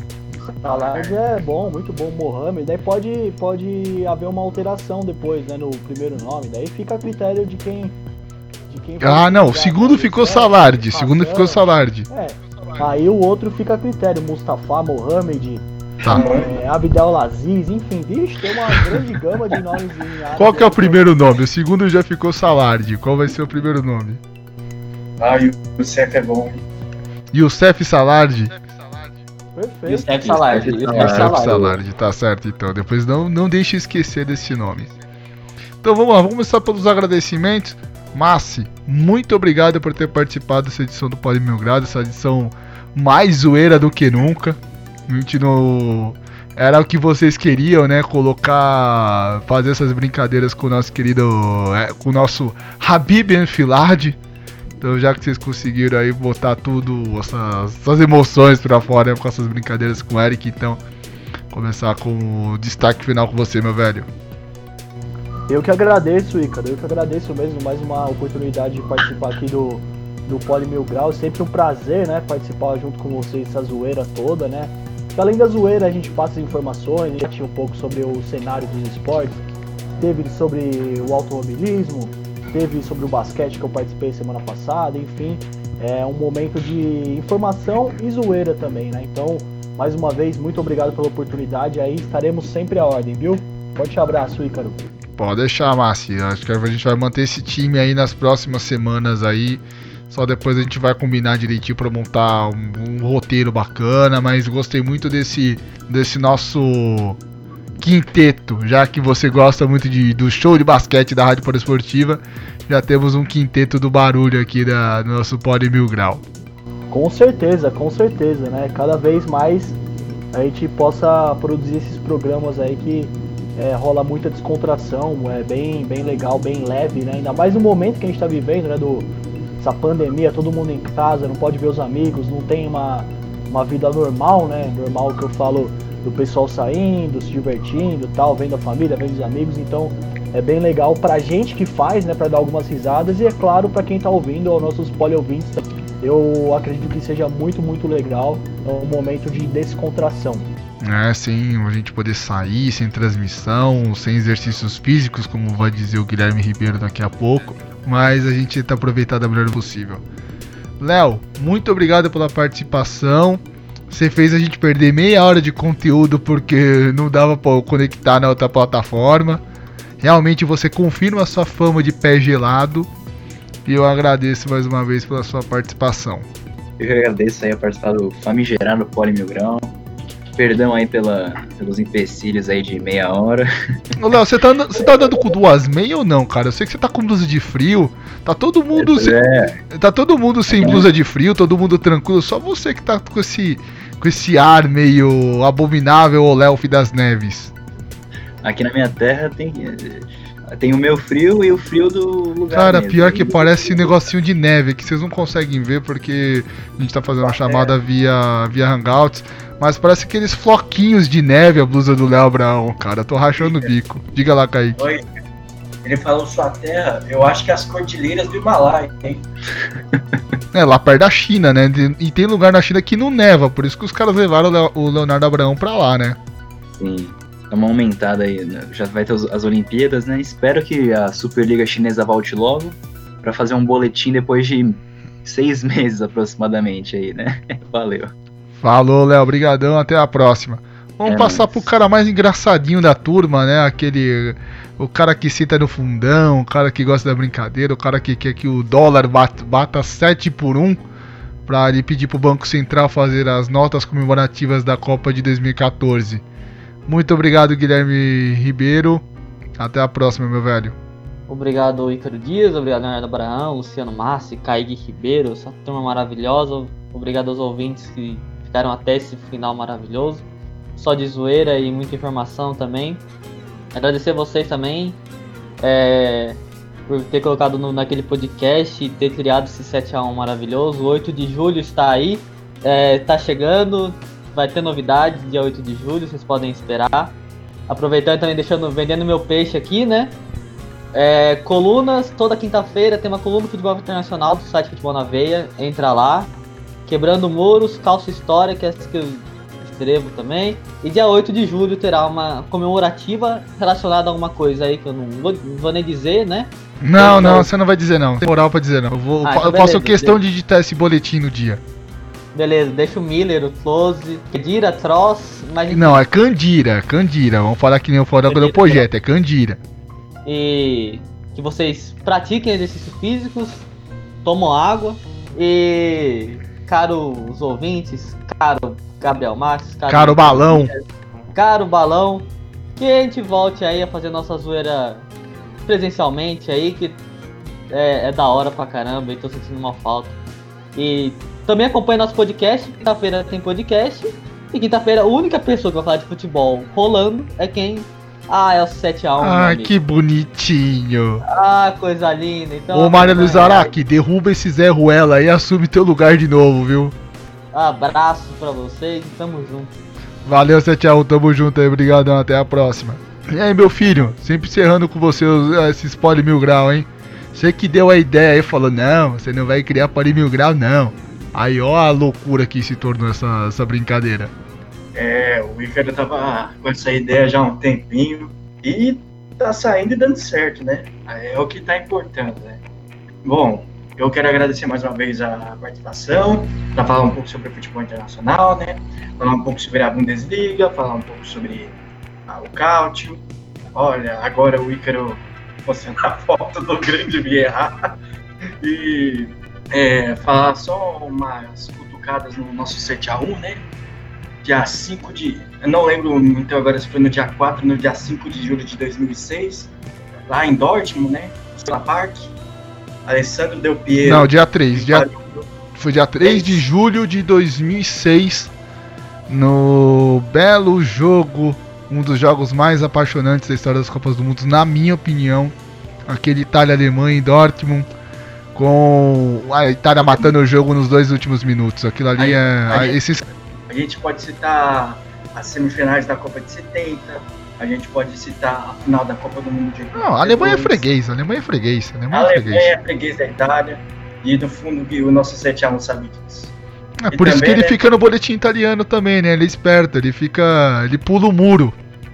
Salard é bom, muito bom. Mohamed. Daí pode, pode haver uma alteração depois, né? No primeiro nome. Daí fica a critério de quem. De quem vai Ah, não. O segundo ficou Salardi. O segundo ficou Salardi. É. Aí o outro fica a critério. Mustafa, Mohamed, Tá. é, Abdelaziz, enfim, vixe, tem uma grande gama de nomes. Qual que é o primeiro nome? O segundo já ficou Salardi. Qual vai ser o primeiro nome? Ah, e o Youssef é bom. Youssef Salardi? Perfeito. Youssef Salard. Youssef Youssef Youssef Salard. Salardi, tá certo então. Depois não, não deixe esquecer desse nome. Então vamos lá, vamos começar pelos agradecimentos. Massi, muito obrigado por ter participado dessa edição do Pode Mil Grado, essa edição mais zoeira do que nunca. A gente não. Era o que vocês queriam, né? Colocar. fazer essas brincadeiras com o nosso querido. é, com o nosso Habib Enfilard. Então já que vocês conseguiram aí botar tudo, essas, essas emoções pra fora com essas brincadeiras com o Eric, então começar com o destaque final com você, meu velho. Eu que agradeço, Ícaro. Eu que agradeço mesmo mais uma oportunidade de participar aqui do, do Poli Mil Grau. Sempre um prazer, né? Participar junto com vocês dessa zoeira toda, né? Além da zoeira, a gente passa as informações, debate um pouco sobre o cenário dos esportes. Teve sobre o automobilismo, teve sobre o basquete que eu participei semana passada, enfim. É um momento de informação e zoeira também, né? Então, mais uma vez, muito obrigado pela oportunidade. Aí estaremos sempre à ordem, viu? Forte abraço, Ícaro. Pode deixar, Massi. Acho que a gente vai manter esse time aí nas próximas semanas aí. Só depois a gente vai combinar direitinho para montar um, um, roteiro bacana, mas gostei muito desse desse nosso quinteto, já que você gosta muito de, do show de basquete da Rádio Esportiva, já temos um quinteto do barulho aqui da, do nosso Pod Mil Grau. Com certeza, com certeza, né? Cada vez mais a gente possa produzir esses programas aí que é, rola muita descontração, é bem, bem legal, bem leve, né? Ainda mais no momento que a gente está vivendo, né? Do, essa pandemia, todo mundo em casa, não pode ver os amigos, não tem uma, uma vida normal, né? Normal que eu falo do pessoal saindo, se divertindo, tal, vendo a família, vendo os amigos, então é bem legal pra gente que faz, né, para dar algumas risadas e é claro para quem tá ouvindo, aos nossos poliouvintes, eu acredito que seja muito, muito legal, é um momento de descontração. É, sim, a gente poder sair sem transmissão, sem exercícios físicos, como vai dizer o Guilherme Ribeiro daqui a pouco, mas a gente tá aproveitando da melhor possível. Léo, muito obrigado pela participação. Você fez a gente perder meia hora de conteúdo porque não dava para conectar na outra plataforma. Realmente você confirma a sua fama de pé gelado. E eu agradeço mais uma vez pela sua participação. Eu que agradeço aí a participar do famigerado Poli Mil Grão. Perdão aí pela, pelos empecilhos aí de meia hora. Ô Léo, você tá, você tá andando com duas meias ou não, cara? Eu sei que você tá com blusa de frio. Tá todo mundo. Sem, é. Tá todo mundo sem é. blusa de frio, todo mundo tranquilo. Só você que tá com esse, com esse ar meio abominável, o Léo das Neves. Aqui na minha terra tem. Tem o meu frio e o frio do lugar. Cara, mesmo. pior que parece um negocinho de neve que vocês não conseguem ver porque a gente tá fazendo uma chamada via, via Hangouts. Mas parece aqueles floquinhos de neve a blusa do Léo Brown, cara. Tô rachando o bico. Diga lá, Kaique. Oi. Ele falou sua terra, eu acho que é as cordilheiras do Himalaia, hein? É, lá perto da China, né? E tem lugar na China que não neva, por isso que os caras levaram o Leonardo Abraão pra lá, né? Sim. Dá uma aumentada aí, né? já vai ter as Olimpíadas, né? Espero que a Superliga Chinesa volte logo para fazer um boletim depois de seis meses aproximadamente aí, né? Valeu. Falou, Léo. Obrigadão. Até a próxima. Vamos é, passar mas... pro cara mais engraçadinho da turma, né? Aquele. O cara que cita no fundão, o cara que gosta da brincadeira, o cara que quer que o dólar bata, bata 7 por 1 pra ele pedir pro Banco Central fazer as notas comemorativas da Copa de 2014. Muito obrigado, Guilherme Ribeiro. Até a próxima, meu velho. Obrigado, Ícaro Dias. Obrigado, Leonardo Abraão, Luciano Massi, Kaique Ribeiro, essa turma maravilhosa. Obrigado aos ouvintes que ficaram até esse final maravilhoso. Só de zoeira e muita informação também. Agradecer a vocês também é, por ter colocado no, naquele podcast e ter criado esse 7x1 maravilhoso. O 8 de julho está aí, está é, chegando, vai ter novidades dia 8 de julho, vocês podem esperar. Aproveitando também, deixando, vendendo meu peixe aqui, né? É, colunas, toda quinta-feira tem uma coluna do futebol internacional do site Futebol na Veia, entra lá. Quebrando Muros, Calça História, que é essa que eu escrevo também. E dia 8 de julho terá uma comemorativa relacionada a alguma coisa aí que eu não vou, não vou nem dizer, né? Não, não, você não vai dizer não. Tem moral pra dizer não. Eu, vou, ah, então eu beleza, faço questão beleza. de editar esse boletim no dia. Beleza, deixa o Miller, o Close, Candira, Tross, mas... Não, é Candira, Candira. Vamos falar que nem eu falo do projeto, é Candira. E que vocês pratiquem exercícios físicos, tomam água e caros ouvintes, caro Gabriel Max, caro, caro Balão, caro Balão, que a gente volte aí a fazer nossa zoeira presencialmente aí, que é, é da hora pra caramba, e tô sentindo uma falta. E também acompanha nosso podcast, quinta-feira tem podcast, e quinta-feira a única pessoa que vai falar de futebol rolando é quem ah, é o 7x1. Ah, que bonitinho. Ah, coisa linda. Então, Ô, Maria Luiz Araque, derruba esse Zé Ruela e assume teu lugar de novo, viu? Abraço pra vocês e tamo junto. Valeu, 7x1, tamo junto aí, obrigadão, até a próxima. E aí, meu filho, sempre encerrando com você esse spoiler mil grau, hein? Você que deu a ideia aí, falou, não, você não vai criar pole mil grau, não. Aí, ó a loucura que se tornou essa, essa brincadeira. É, o Ícaro tava com essa ideia já há um tempinho e tá saindo e dando certo, né? É o que tá importando, né? Bom, eu quero agradecer mais uma vez a participação, para falar um pouco sobre o futebol internacional, né? Falar um pouco sobre a Bundesliga, falar um pouco sobre o Cáutio. Olha, agora o Ícaro postando a foto do grande Vieira. E é, falar só umas cutucadas no nosso 7x1, né? Dia 5 de. Eu não lembro então agora se foi no dia 4 ou no dia 5 de julho de 2006, lá em Dortmund, né? Na Park. Alessandro Del Piero. Não, dia 3. Dia, foi dia 3 de julho de 2006, no belo jogo, um dos jogos mais apaixonantes da história das Copas do Mundo, na minha opinião. Aquele Itália-Alemanha em Dortmund com a Itália matando o jogo nos dois últimos minutos. Aquilo ali Aí, é. a gente- esses, A gente pode citar as semifinais da Copa de 70, a gente pode citar a final da Copa do Mundo de não, a Alemanha é 82. freguês, a Alemanha é freguês. A A Alemanha é Alemanha freguês. é freguês da Itália e no fundo que o nosso 7x1 sabe disso. É e por isso que ele né? fica no boletim italiano também, né? Ele é esperto, ele fica. ele pula o muro.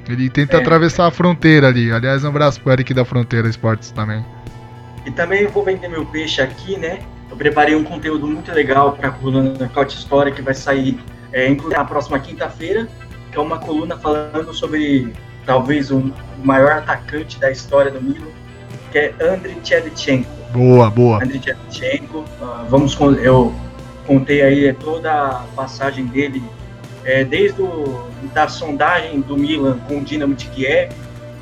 Ele tenta É. atravessar a fronteira ali. Aliás, um abraço pro Eric da Fronteira Esportes também. E também vou vender meu peixe aqui, né? Eu preparei um conteúdo muito legal para a coluna Caute História que vai sair, é, inclusive na próxima quinta-feira, que é uma coluna falando sobre talvez o maior atacante da história do Milan, que é Andriy Shevchenko. Boa, boa. Andriy Shevchenko, ah, vamos con- eu contei aí toda a passagem dele, é, desde o, da sondagem do Milan com o Dinamo de Kiev,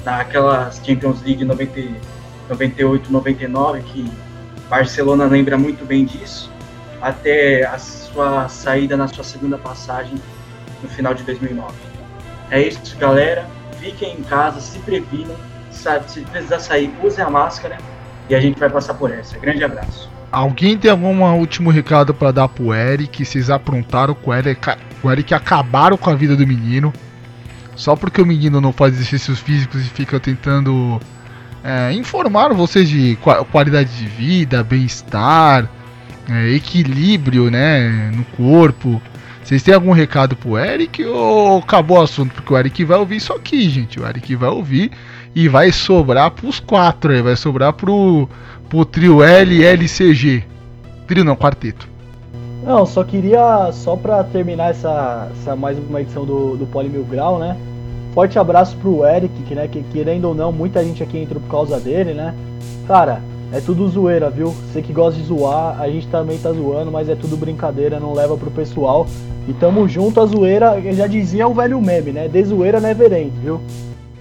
naquelas Champions League 90, 98, 99, que Barcelona lembra muito bem disso, até a sua saída na sua segunda passagem no final de 2009. É isso, galera. Fiquem em casa, se previnam, sabe, se precisar sair, use a máscara e a gente vai passar por essa. Grande abraço. Alguém tem algum último recado pra dar pro Eric? Vocês aprontaram com o Eric, o Eric acabaram com a vida do menino. Só porque o menino não faz exercícios físicos e fica tentando é, informar vocês de qua- qualidade de vida, bem-estar, é, equilíbrio né, no corpo. Vocês têm algum recado pro Eric ou acabou o assunto? Porque o Eric vai ouvir isso aqui, gente. O Eric vai ouvir e vai sobrar pros quatro aí. Vai sobrar pro, pro trio LLCG. Trio não, quarteto. Não, só queria, só pra terminar essa, essa mais uma edição do, do Poli Mil Grau, né? Forte abraço pro Eric, que, né, que querendo ou não, muita gente aqui entrou por causa dele, né? Cara, é tudo zoeira, viu? Você que gosta de zoar, a gente também tá zoando, mas é tudo brincadeira, não leva pro pessoal. E tamo junto, a zoeira, eu já dizia o velho meme, né? De zoeira never end, viu?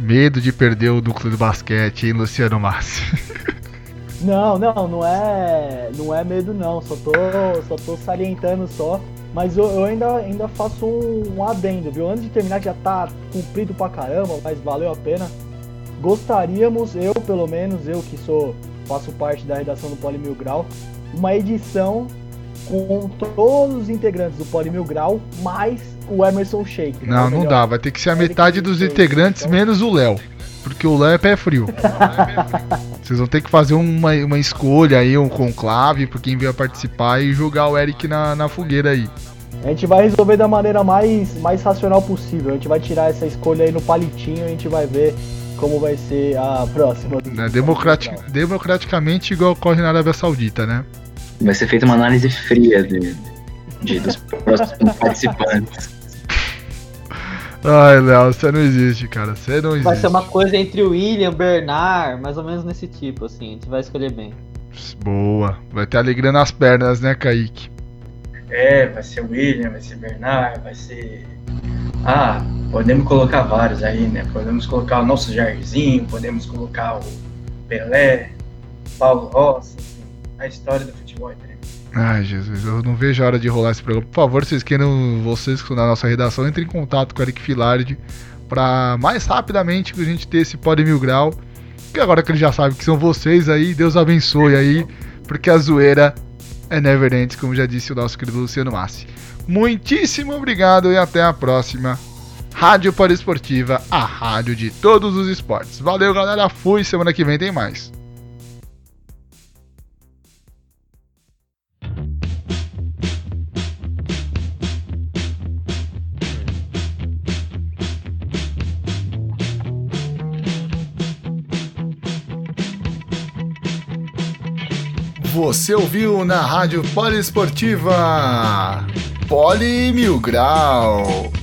Medo de perder o núcleo do basquete, hein, Luciano Massi? Não, não, não é, não é medo não, só tô, só tô salientando só, mas eu, eu ainda, ainda faço um, um adendo, viu? Antes de terminar que já tá cumprido pra caramba, mas valeu a pena. Gostaríamos, eu pelo menos, eu que sou, faço parte da redação do Poli Mil Grau, uma edição com todos os integrantes do Poli Mil Grau, mais o Emerson Shake. né? Não, não dá. Vai ter que ser a metade dos integrantes, então. menos o Léo. Porque o Léo é pé frio. Vocês vão ter que fazer uma, uma escolha aí, um conclave por quem veio participar e jogar o Eric na, na fogueira aí. A gente vai resolver da maneira mais, mais racional possível. A gente vai tirar essa escolha aí no palitinho e a gente vai ver como vai ser a próxima. do- Né, democrati- democraticamente, igual ocorre na Arábia Saudita, né? Vai ser feita uma análise fria de, de- dos próximos participantes. Ai, Léo, você não existe, cara. Você não existe. Vai ser uma coisa entre o William, Bernard, mais ou menos nesse tipo, assim. A gente vai escolher bem. Boa. Vai ter alegria nas pernas, né, Kaique? É, vai ser o William, vai ser Bernard, vai ser. Ah, podemos colocar vários aí, né? Podemos colocar o nosso Jairzinho, podemos colocar o Pelé, Paulo Rossi, a história do futebol italiano. Ai, Jesus, eu não vejo a hora de rolar esse programa. Por favor, vocês queiram, vocês que na nossa redação, entrem em contato com o Eric Filardi para mais rapidamente que a gente ter esse Pod Mil Grau. Que agora que ele já sabe que são vocês aí, Deus abençoe aí, porque a zoeira é never ends, como já disse o nosso querido Luciano Massi. Muitíssimo obrigado e até a próxima. Rádio Poliesportiva, a rádio de todos os esportes. Valeu, galera. Fui. Semana que vem tem mais. Você ouviu na Rádio Poliesportiva Poli Mil Grau.